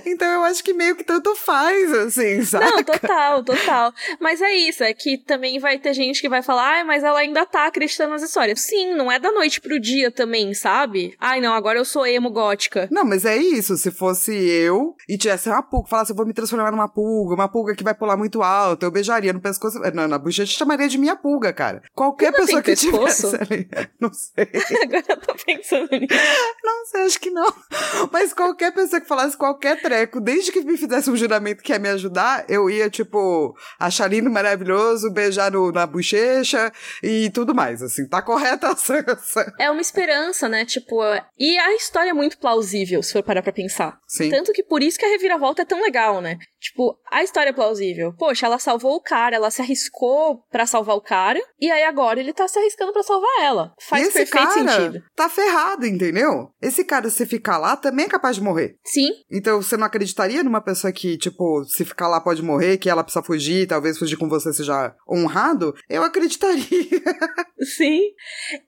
então eu acho que meio que tanto faz, assim, sabe? Não, total, total. Mas é isso, é que também vai ter gente que vai falar, ai, mas ela ainda tá acreditando nas histórias. Sim, não é da noite pro dia também, sabe? Ai, não, agora eu sou emo gótica. Não, mas é isso. Se fosse eu e tivesse uma pulga, falasse, eu vou me transformar numa pulga, uma pulga que vai pular muito alto, eu beijaria no pescoço. Não, na bochecha chamaria de minha pulga, cara. Qualquer pessoa que pescoço? tivesse ali. Não sei. agora eu tô pensando nisso. Não sei, acho que não. Mas qualquer pessoa que falasse qualquer treco, desde que me fizesse um juramento que ia me ajudar, eu ia, tipo, achar lindo, maravilhoso, beijar no, na bochecha e tudo mais, assim. Tá correta a Sansa. É uma esperança, né? Tipo, e a história é muito plausível, se for parar pra pensar. Sim. Tanto que por isso que a reviravolta é tão legal, né? Tipo, a história é plausível. Poxa, ela salvou o cara, ela se arriscou para salvar o cara, e aí agora ele tá se arriscando para salvar ela. Faz esse perfeito cara sentido. Tá ferrado, entendeu? Esse cara, se ficar lá, também é capaz de morrer. Sim. Então, você não acreditaria numa pessoa que, tipo, se ficar lá pode morrer, que ela precisa fugir, talvez fugir com você seja honrado? Eu acreditaria. Sim.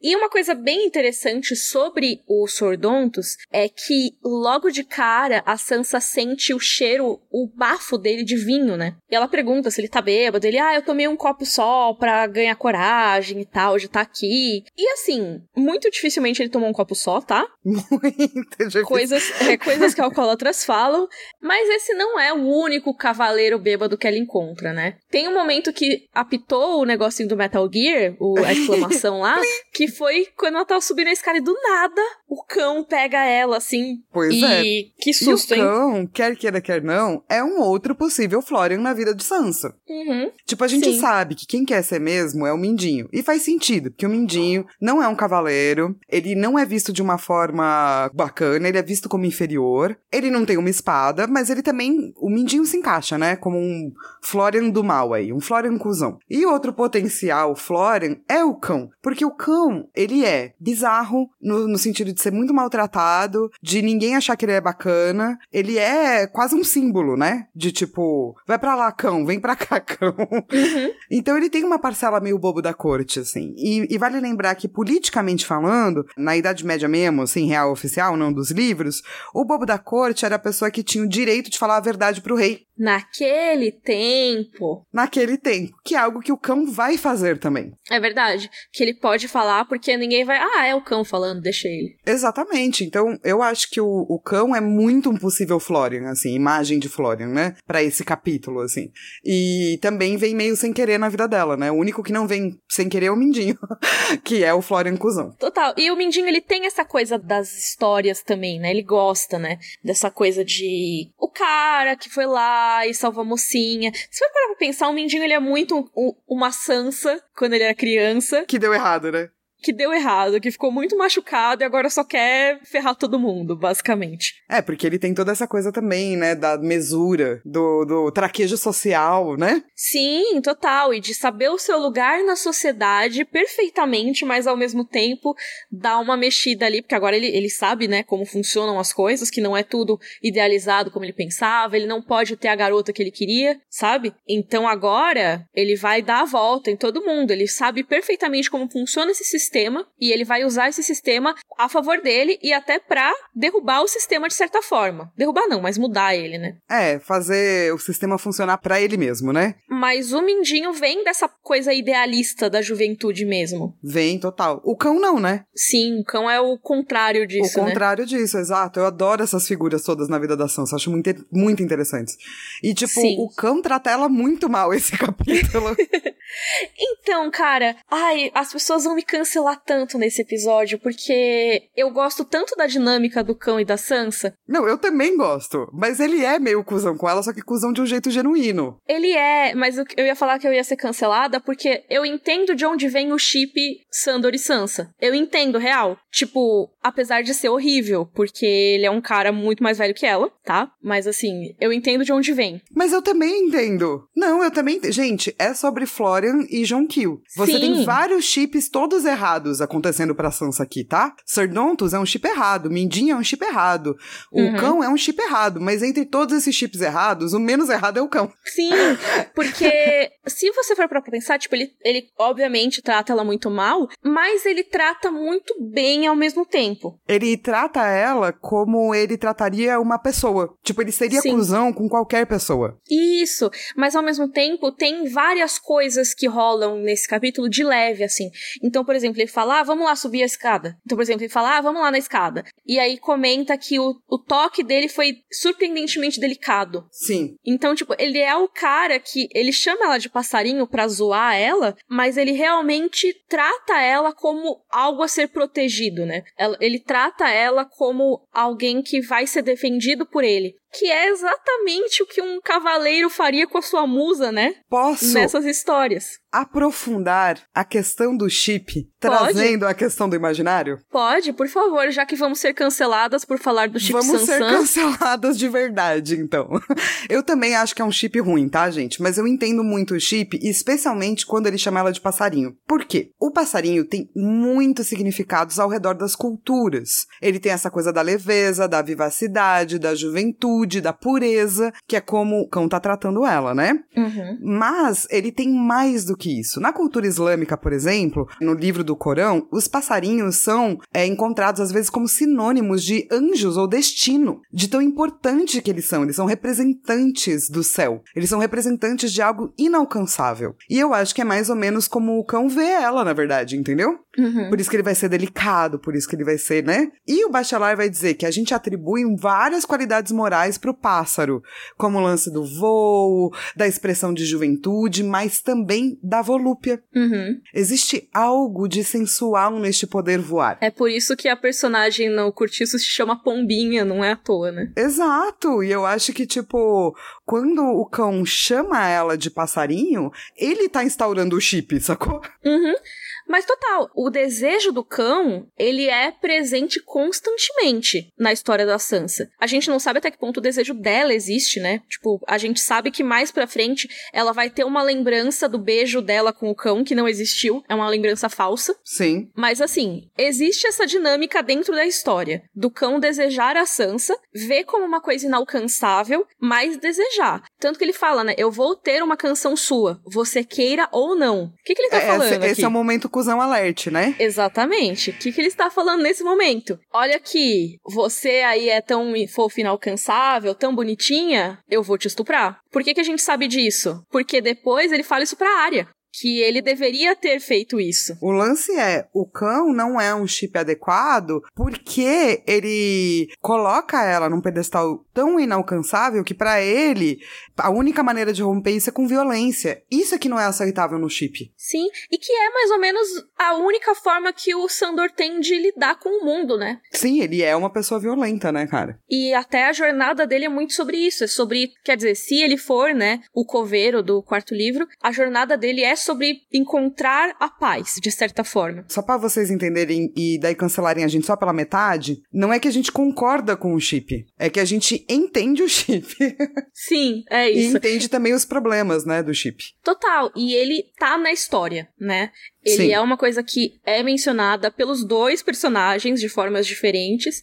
E uma coisa bem interessante sobre os Sordontos é que logo de cara a Sansa sente o cheiro, o bafo dele de vinho, né? E ela pergunta se ele tá bêbado. Ele, ah, eu tomei um copo só pra ganhar coragem e tal, de tá aqui. E assim, muito dificilmente ele tomou um copo só, tá? Muito coisas, é, coisas que alcoólatras falam. Mas esse não é o único cavaleiro bêbado que ela encontra, né? Tem um momento que apitou o negocinho do Metal Gear, o, a exclamação lá, que foi quando ela tava subindo a escada e do nada o cão pega ela, assim. Pois e... é. Que susto, e o cão, hein? quer queira, quer não, é um outro possível Florian na vida de Sansa. Uhum. Tipo, a gente Sim. sabe que quem quer ser mesmo é o Mindinho. E faz sentido, porque o Mindinho não é um cavaleiro, ele não é visto de uma forma bacana, ele é visto como inferior, ele não tem uma espada, mas ele também. O Mindinho se encaixa, né? Como um Florian do mal aí, um Florian cuzão. E outro potencial Florian é o cão, porque o cão, ele é bizarro no, no sentido de ser muito maltratado, de ninguém achar que ele é bacana, ele é quase um símbolo, né? De tipo, vai pra lá, cão, vem pra cá, cão. Uhum. Então ele tem uma parcela meio bobo da corte, assim. E, e, vale lembrar que, politicamente falando, na Idade Média mesmo, assim, real oficial, não dos livros, o bobo da corte era a pessoa que tinha o direito de falar a verdade pro rei. Naquele tempo. Naquele tempo. Que é algo que o cão vai fazer também. É verdade. Que ele pode falar porque ninguém vai. Ah, é o cão falando, deixa ele. Exatamente. Então, eu acho que o, o cão é muito um possível Florian, assim, imagem de Florian, né? Pra esse capítulo, assim. E também vem meio sem querer na vida dela, né? O único que não vem sem querer é o Mindinho, que é o Florian cuzão. Total. E o Mindinho, ele tem essa coisa das histórias também, né? Ele gosta, né? Dessa coisa de. O cara que foi lá e salvou a mocinha. Se for parar pra pensar, o Mindinho, ele é muito um, uma Sansa quando ele era criança. Que deu errado, né? Que deu errado, que ficou muito machucado e agora só quer ferrar todo mundo, basicamente. É, porque ele tem toda essa coisa também, né, da mesura, do, do traquejo social, né? Sim, total. E de saber o seu lugar na sociedade perfeitamente, mas ao mesmo tempo dar uma mexida ali, porque agora ele, ele sabe, né, como funcionam as coisas, que não é tudo idealizado como ele pensava, ele não pode ter a garota que ele queria, sabe? Então agora ele vai dar a volta em todo mundo, ele sabe perfeitamente como funciona esse sistema sistema e ele vai usar esse sistema a favor dele e até pra derrubar o sistema de certa forma. Derrubar não, mas mudar ele, né? É, fazer o sistema funcionar para ele mesmo, né? Mas o Mindinho vem dessa coisa idealista da juventude mesmo. Vem, total. O cão não, né? Sim, o cão é o contrário disso, O contrário né? disso, exato. Eu adoro essas figuras todas na vida da Sansa, acho muito, muito interessantes. E, tipo, Sim. o cão trata ela muito mal esse capítulo. então, cara, ai, as pessoas vão me cancelar tanto nesse episódio, porque eu gosto tanto da dinâmica do cão e da Sansa. Não, eu também gosto. Mas ele é meio cuzão com ela, só que cuzão de um jeito genuíno. Ele é, mas eu ia falar que eu ia ser cancelada porque eu entendo de onde vem o chip Sandor e Sansa. Eu entendo, real. Tipo, apesar de ser horrível, porque ele é um cara muito mais velho que ela, tá? Mas assim, eu entendo de onde vem. Mas eu também entendo. Não, eu também. Gente, é sobre Florian e John Kill. Você Sim. tem vários chips todos errados acontecendo pra Sansa aqui, tá? Sardontus é um chip errado, Mindinho é um chip errado, o Uhum. cão é um chip errado, mas entre todos esses chips errados, o menos errado é o cão. Sim, porque se você for pra pensar, tipo, ele, ele obviamente trata ela muito mal, mas ele trata muito bem ao mesmo tempo. Ele trata ela como ele trataria uma pessoa. Tipo, ele seria Sim. cuzão com qualquer pessoa. Isso, mas ao mesmo tempo tem várias coisas que rolam nesse capítulo de leve, assim. Então, por exemplo, ele fala, ah, vamos lá subir a escada. Então, por exemplo, ele fala, ah, vamos lá na escada. E aí comenta que o, o toque dele foi surpreendentemente delicado. Sim. Então, tipo, ele é o cara que ele chama ela de passarinho pra zoar ela, mas ele realmente trata ela como algo a ser protegido, né? Ela- Ele trata ela como alguém que vai ser defendido por ele. Que é exatamente o que um cavaleiro faria com a sua musa, né? Posso Nessas histórias. Aprofundar a questão do chip, trazendo a questão do imaginário? Pode, por favor, já que vamos ser canceladas por falar do chip Vamos ser Sansan. canceladas de verdade, então. Eu também acho que é um chip ruim, tá, gente? Mas eu entendo muito o chip, especialmente quando ele chama ela de passarinho. Por quê? O passarinho tem muitos significados ao redor das culturas. Ele tem essa coisa da leveza, da vivacidade, da juventude, da pureza, que é como o cão tá tratando ela, né? Uhum. Mas ele tem mais do que isso. Na cultura islâmica, por exemplo, no livro do Corão, os passarinhos são é, encontrados às vezes como sinônimos de anjos ou destino, de tão importante que eles são. Eles são representantes do céu. Eles são representantes de algo inalcançável. E eu acho que é mais ou menos como o cão vê ela, na verdade, entendeu? Uhum. Por isso que ele vai ser delicado, por isso que ele vai ser, né? E o Bachelar vai dizer que a gente atribui várias qualidades morais pro pássaro, como o lance do voo, da expressão de juventude, mas também da volúpia. Uhum. Existe algo de sensual neste poder voar. É por isso que a personagem no Curtiço se chama Pombinha, não é à toa, né? Exato, e eu acho que, tipo, quando o cão chama ela de passarinho, ele tá instaurando o chip, sacou? Uhum. Mas total, o desejo do cão, ele é presente constantemente na história da Sansa. A gente não sabe até que ponto o desejo dela existe, né? Tipo, a gente sabe que mais pra frente ela vai ter uma lembrança do beijo dela com o cão que não existiu, é uma lembrança falsa. Sim. Mas assim, existe essa dinâmica dentro da história do cão desejar a Sansa, ver como uma coisa inalcançável, mas desejar. Tanto que ele fala, né? Eu vou ter uma canção sua, você queira ou não. O que, que ele tá É, falando esse, aqui? esse é o momento cuzão alert, né? Exatamente. O que, que ele está falando nesse momento? Olha aqui, você aí é tão fofa e inalcançável, tão bonitinha, eu vou te estuprar. Por que, que a gente sabe disso? Porque depois ele fala isso pra área. Que ele deveria ter feito isso. O lance é, o cão não é um chip adequado porque ele coloca ela num pedestal tão inalcançável que pra ele a única maneira de romper isso é com violência. Isso é que não é aceitável no chip. Sim, e que é mais ou menos a única forma que o Sandor tem de lidar com o mundo, né? Sim, ele é uma pessoa violenta, né, cara? E até a jornada dele é muito sobre isso. É sobre, quer dizer, se ele for, né, o coveiro do quarto livro, a jornada dele é sobre encontrar a paz, de certa forma. Só pra vocês entenderem e daí cancelarem a gente só pela metade, não é que a gente concorda com o chip, é que a gente entende o chip Sim, é e isso. entende também os problemas, né, do chip. Total. E ele tá na história, né? Ele Sim. é uma coisa que é mencionada pelos dois personagens de formas diferentes.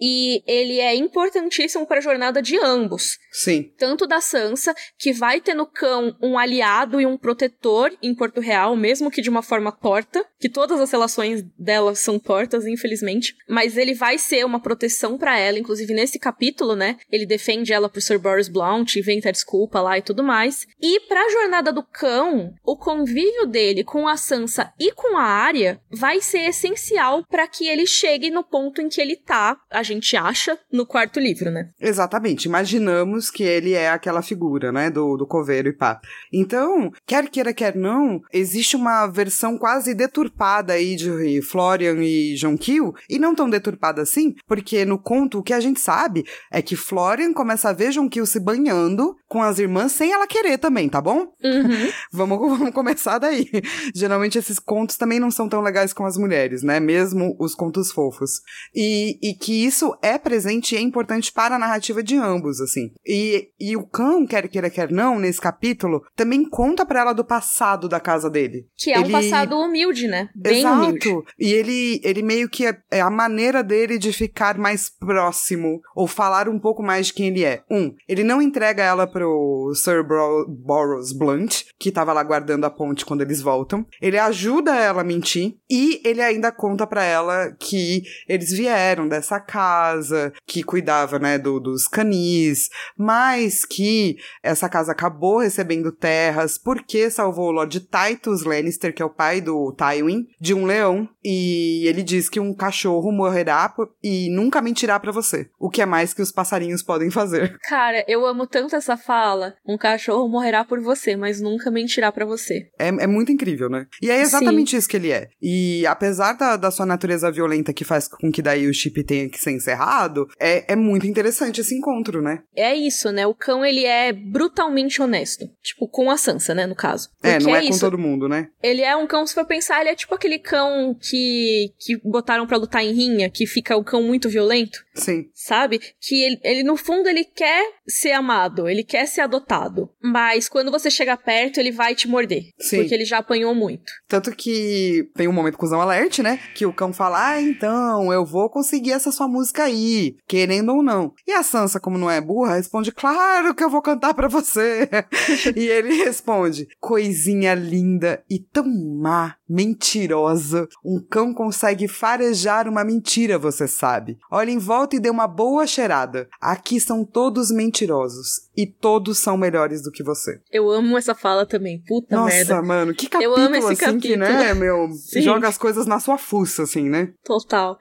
E ele é importantíssimo para a jornada de ambos. Sim. Tanto da Sansa, que vai ter no cão um aliado e um protetor em Porto Real, mesmo que de uma forma torta, que todas as relações dela são tortas, infelizmente, mas ele vai ser uma proteção para ela, inclusive nesse capítulo, né? Ele defende ela pro Sir Boris Blount, inventa desculpa lá e tudo mais. E pra jornada do cão, o convívio dele com a Sansa e com a Arya vai ser essencial para que ele chegue no ponto em que ele tá, a gente acha, no quarto livro, né? Exatamente. Imaginamos que ele é aquela figura, né, do, do coveiro e pá. Então, quer queira, quer não, existe uma versão quase deturpada aí de Florian e Jonquil, e não tão deturpada assim, porque no conto o que a gente sabe é que Florian começa a ver Jonquil se banhando com as irmãs sem ela querer também, tá bom? Uhum. Vamos, vamos começar daí. Geralmente esses contos também não são tão legais com as mulheres, né? Mesmo os contos fofos. E, e que isso é presente e é importante para a narrativa de ambos, assim. E, e o cão, quer queira, quer não, nesse capítulo, também conta pra ela do passado da casa dele. Que é um Ele- passado humilde, né? Bem Exato. humilde. E ele, ele meio que é, é a maneira dele de ficar mais próximo ou falar um pouco mais de quem ele é. Um, ele não entrega ela pro Sir Bro Boros Blunt, que tava lá guardando a ponte quando eles voltam. Ele ajuda ela a mentir e ele ainda conta pra ela que eles vieram dessa casa, que cuidava, né, do, dos canis, mas que essa casa acabou recebendo terras porque salvou o Lord Titus Lannister, que é o pai do Tywin, de um leão. E ele diz que um cachorro morrerá e nunca mentirá pra você. O que é mais que os passarinhos podem fazer. Cara, eu amo tanto essa fala. Um cachorro morrerá por você, mas nunca mentirá pra você. É, é muito incrível, né? E a exatamente Sim. isso que ele é. E apesar da, da sua natureza violenta que faz com que daí o chip tenha que ser encerrado, é, é muito interessante esse encontro, né? É isso, né? O cão, ele é brutalmente honesto. Tipo, com a Sansa, né, no caso. É, Porque é, não é, é com todo mundo, né? Ele é um cão, se for pensar, ele é tipo aquele cão que, que botaram para lutar em rinha, que fica o cão muito violento. Sim. Sabe? Que ele, ele, no fundo, ele quer ser amado, ele quer ser adotado. Mas quando você chega perto, ele vai te morder. Sim. Porque ele já apanhou muito. Tanto que tem um momento cuzão alert, né? Que o cão fala: Ah, então, eu vou conseguir essa sua música aí, querendo ou não. E a Sansa, como não é burra, responde: Claro que eu vou cantar para você. e ele responde: Coisinha linda e tão má, mentirosa. Um cão consegue farejar uma mentira, você sabe. Olha em volta e dê uma boa cheirada. Aqui são todos mentirosos. E todos são melhores do que você. Eu amo essa fala também. Puta Nossa, merda. Nossa, mano, que capítulo Eu amo esse assim capítulo. que, né, meu, Sim. joga as coisas na sua fuça, assim, né? Total.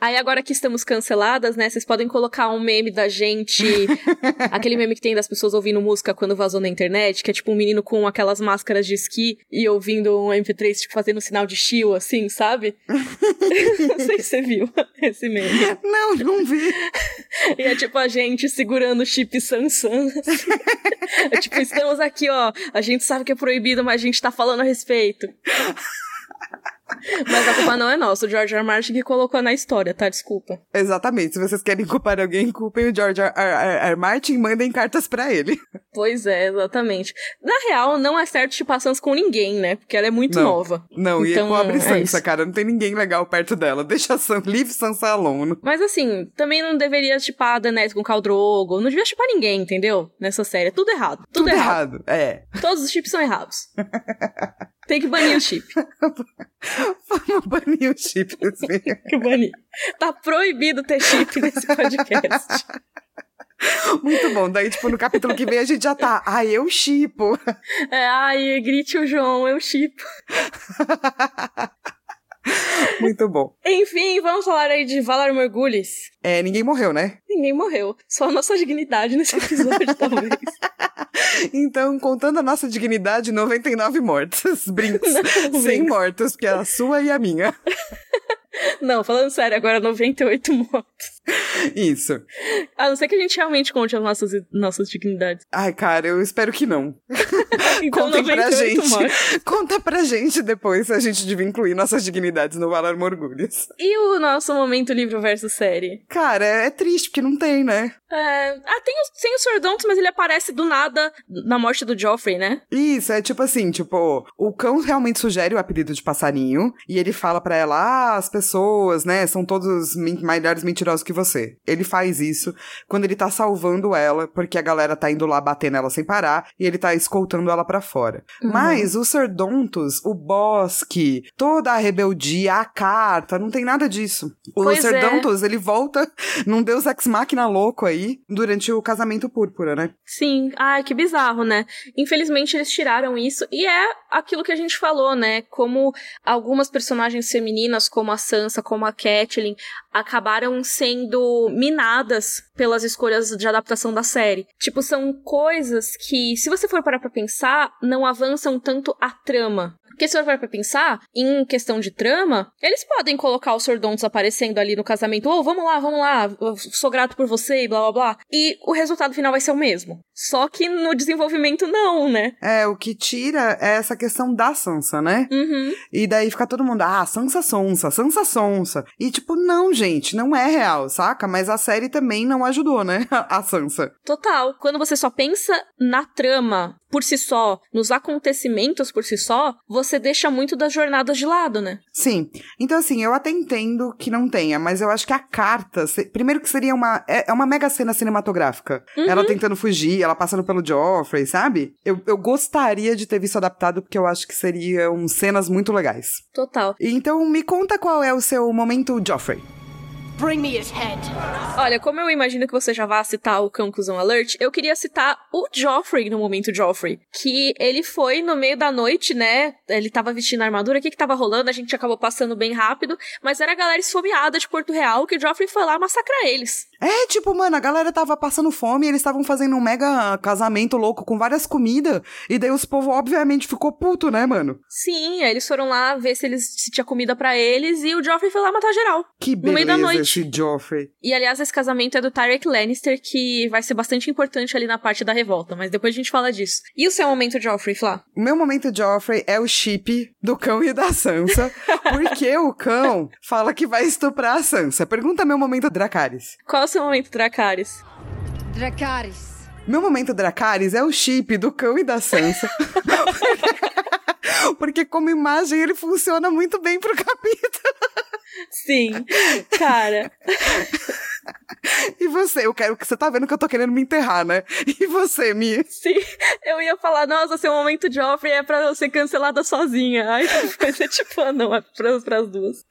Aí agora que estamos canceladas, né? Vocês podem colocar um meme da gente. aquele meme que tem das pessoas ouvindo música quando vazou na internet, que é tipo um menino com aquelas máscaras de esqui e ouvindo um MP3, tipo, fazendo sinal de chill, assim, sabe? não sei se você viu esse meme. Não, não vi. e é tipo a gente segurando o chip Samsung. Assim. é tipo, estamos aqui, ó. A gente sabe que é proibido, mas a gente tá falando a respeito. Mas a culpa não é nossa, o George R. R. Martin que colocou na história, tá? Desculpa. Exatamente. Se vocês querem culpar alguém, culpem o George R. R. R. Martin e mandem cartas para ele. Pois é, exatamente. Na real, não é certo chipar Sansa com ninguém, né? Porque ela é muito não, nova. Não, então, e pobre é Sansa, isso. cara. Não tem ninguém legal perto dela. Deixa a Sansa, leave Sansa alone. Mas assim, também não deveria chipar a Daenerys com Khal Drogo. Não devia chipar ninguém, entendeu? Nessa série. É tudo errado. Tudo, tudo errado. errado. É. Todos os chips são errados. Tem que banir o chip. Vamos banir o chip assim. que banir. Tá proibido ter chip nesse podcast. Muito bom. Daí, tipo, no capítulo que vem a gente já tá. Ai, eu chipo. É, ai, grite o João, eu chipo. Muito bom. Enfim, vamos falar aí de Valar Morgulhos. É, ninguém morreu, né? Ninguém morreu. Só a nossa dignidade nesse episódio, talvez. Então, contando a nossa dignidade, 99 mortos. Brinks. Não, 100 mortos, que é a sua e a minha. Não, falando sério, agora 98 mortos. Isso. A não ser que a gente realmente conte as nossas, nossas dignidades. Ai, cara, eu espero que não. então, Contem pra gente. Mortos. Conta pra gente depois se a gente devia incluir nossas dignidades no Valar Morgulhos. E o nosso momento livro versus série? Cara, é triste, porque não tem, né? É... Ah, tem, tem o Sordontos, mas ele aparece do nada na morte do Joffrey, né? Isso, é tipo assim, tipo, o cão realmente sugere o apelido de passarinho, e ele fala pra ela, ah, as pessoas, né, são todos melhores mentirosos que você. Ele faz isso quando ele tá salvando ela, porque a galera tá indo lá bater nela sem parar, e ele tá escoltando ela para fora. Uhum. Mas o Sordontos, o bosque, toda a rebeldia, a carta, não tem nada disso. O pois Sordontos, é. ele volta num deus ex-máquina louco aí, durante o casamento púrpura, né? Sim. Ai, que bizarro, né? Infelizmente eles tiraram isso e é aquilo que a gente falou, né? Como algumas personagens femininas, como a Sansa, como a Catelyn, acabaram sendo minadas pelas escolhas de adaptação da série. Tipo, são coisas que, se você for parar pra pensar, não avançam tanto a trama. Porque se for pra pensar, em questão de trama, eles podem colocar os Sordontos aparecendo ali no casamento. Ô, oh, vamos lá, vamos lá, eu sou grato por você e blá blá blá. E o resultado final vai ser o mesmo. Só que no desenvolvimento, não, né? É, o que tira é essa questão da Sansa, né? Uhum. E daí fica todo mundo, ah, Sansa sonsa, Sansa sonsa. E tipo, não, gente, não é real, saca? Mas a série também não ajudou, né? a Sansa. Total. Quando você só pensa na trama por si só, nos acontecimentos por si só, você deixa muito das jornadas de lado, né? Sim. Então, assim, eu até entendo que não tenha, mas eu acho que a carta. Primeiro que seria uma. É, é uma mega cena cinematográfica. Uhum. Ela tentando fugir, ela passando pelo Joffrey, sabe? Eu, eu gostaria de ter visto adaptado, porque eu acho que seriam cenas muito legais. Total. Então, me conta qual é o seu momento Joffrey. Bring me his head. Olha, como eu imagino que você já vá citar o Conclusão Alert, eu queria citar o Joffrey no momento Joffrey. Que ele foi no meio da noite, né? Ele tava vestindo a armadura. O que que tava rolando? A gente acabou passando bem rápido. Mas era a galera esfomeada de Porto Real que o Joffrey foi lá massacrar eles. É, tipo, mano, a galera tava passando fome e eles estavam fazendo um mega casamento louco com várias comidas. E daí os povo, obviamente, ficou puto, né, mano? Sim, aí eles foram lá ver se eles se tinha comida para eles e o Joffrey foi lá matar geral. Que beleza, no meio da noite. Esse Joffrey. E aliás, esse casamento é do Tarek Lannister, que vai ser bastante importante ali na parte da revolta, mas depois a gente fala disso. E o seu momento Joffrey, Flá? O meu momento Joffrey é o chip do cão e da Sansa, porque o cão fala que vai estuprar a Sansa. Pergunta meu momento Dracarys. Qual seu momento, Dracarys? Dracarys. Meu momento Dracarys é o chip do cão e da Sansa. Porque como imagem ele funciona muito bem pro capítulo. Sim, cara. Você? Eu quero que você tá vendo que eu tô querendo me enterrar, né? E você, Mi? Sim, eu ia falar, nossa, seu momento Joffrey é pra eu ser cancelada sozinha. Aí depois é tipo, ah, não, é pras, pras duas.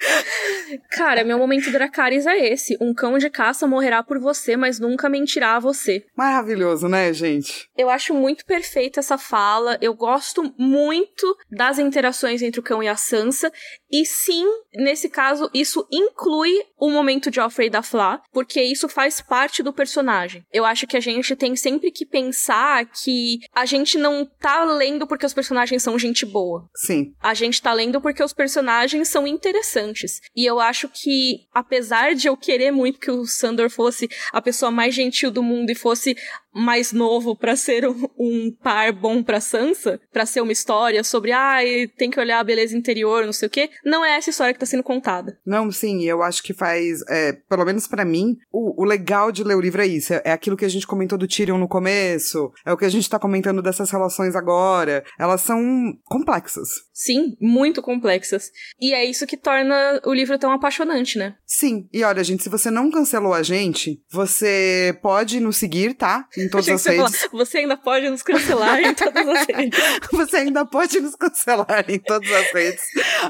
Cara, meu momento Dracarys é esse. Um cão de caça morrerá por você, mas nunca mentirá a você. Maravilhoso, né, gente? Eu acho muito perfeita essa fala. Eu gosto muito das interações entre o cão e a Sansa. E sim, nesse caso, isso inclui o momento Joffrey da Flá, porque isso faz parte do personagem. Eu acho que a gente tem sempre que pensar que a gente não tá lendo porque os personagens são gente boa. Sim. A gente tá lendo porque os personagens são interessantes. E eu acho que, apesar de eu querer muito que o Sandor fosse a pessoa mais gentil do mundo e fosse mais novo para ser um, um, par bom para Sansa, para ser uma história sobre ah, tem que olhar a beleza interior, não sei o quê, não é essa história que tá sendo contada. Não, sim, eu acho que faz, é, pelo menos para mim, o, o, legal de ler o livro é isso, é, é, aquilo que a gente comentou do Tyrion no começo, é o que a gente tá comentando dessas relações agora, elas são complexas. Sim, muito complexas. E é isso que torna o livro tão apaixonante, né? Sim, e olha, gente, se você não cancelou a gente, você pode nos seguir, tá? Em todas as redes. Você ainda pode nos cancelar em todas as redes. você ainda pode nos cancelar em todas as redes.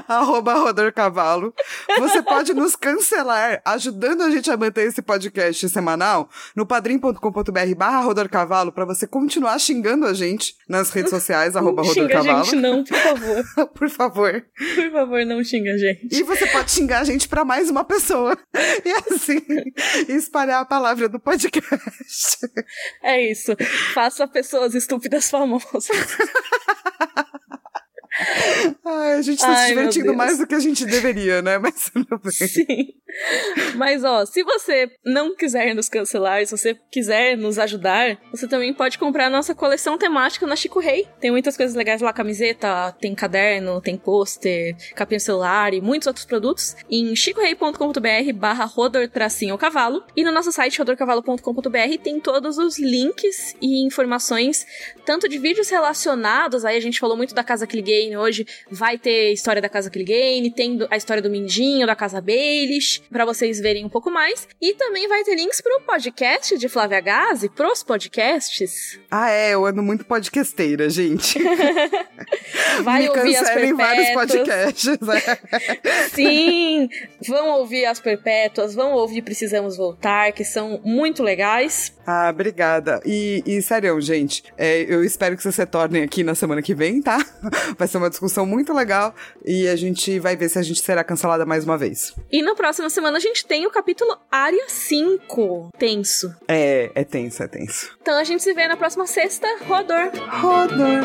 Arroba Rodor Cavalo. Você pode nos cancelar ajudando a gente a manter esse podcast semanal no padrim.com.br barra Rodor Cavalo pra você continuar xingando a gente nas redes sociais, arroba Rodor Cavalo. a gente não, por favor. por favor. Por favor, não xinga a gente. E você pode xingar a gente pra mais uma pessoa. E assim, espalhar a palavra do podcast. É isso. Faça pessoas estúpidas famosas. Ai, a gente tá Ai, se divertindo mais do que a gente deveria, né? Mas tudo bem. Sim. Mas, ó, se você não quiser nos cancelar, se você quiser nos ajudar, você também pode comprar a nossa coleção temática na Chico Rei. Tem muitas coisas legais lá, camiseta, tem caderno, tem pôster, capinha celular e muitos outros produtos em chicorei.com.br barra rodor tracinho cavalo e no nosso site rodorcavalo.com.br tem todos os links e informações, tanto de vídeos relacionados, aí a gente falou muito da Casa Clegane hoje, vai ter história da Casa Clegane, tem a história do Mindinho, da Casa Baelish, para vocês verem um pouco mais. E também vai ter links pro podcast de Flávia Gazi, pros podcasts. Ah, é, eu ando muito podcasteira, gente. vai Me ouvir as perpétuas. vários podcasts. É. Sim, vão ouvir as perpétuas, vão ouvir Precisamos Voltar, que são muito legais. Ah, obrigada. E, e sério, gente, é, eu espero que vocês se retornem aqui na semana que vem, tá? Vai ser uma discussão muito legal e a gente vai ver se a gente será cancelada mais uma vez. E na próxima semana a gente tem o capítulo Área 5. Tenso. É, é tenso, é tenso. Então a gente se vê na próxima sexta. Rodor. Rodor.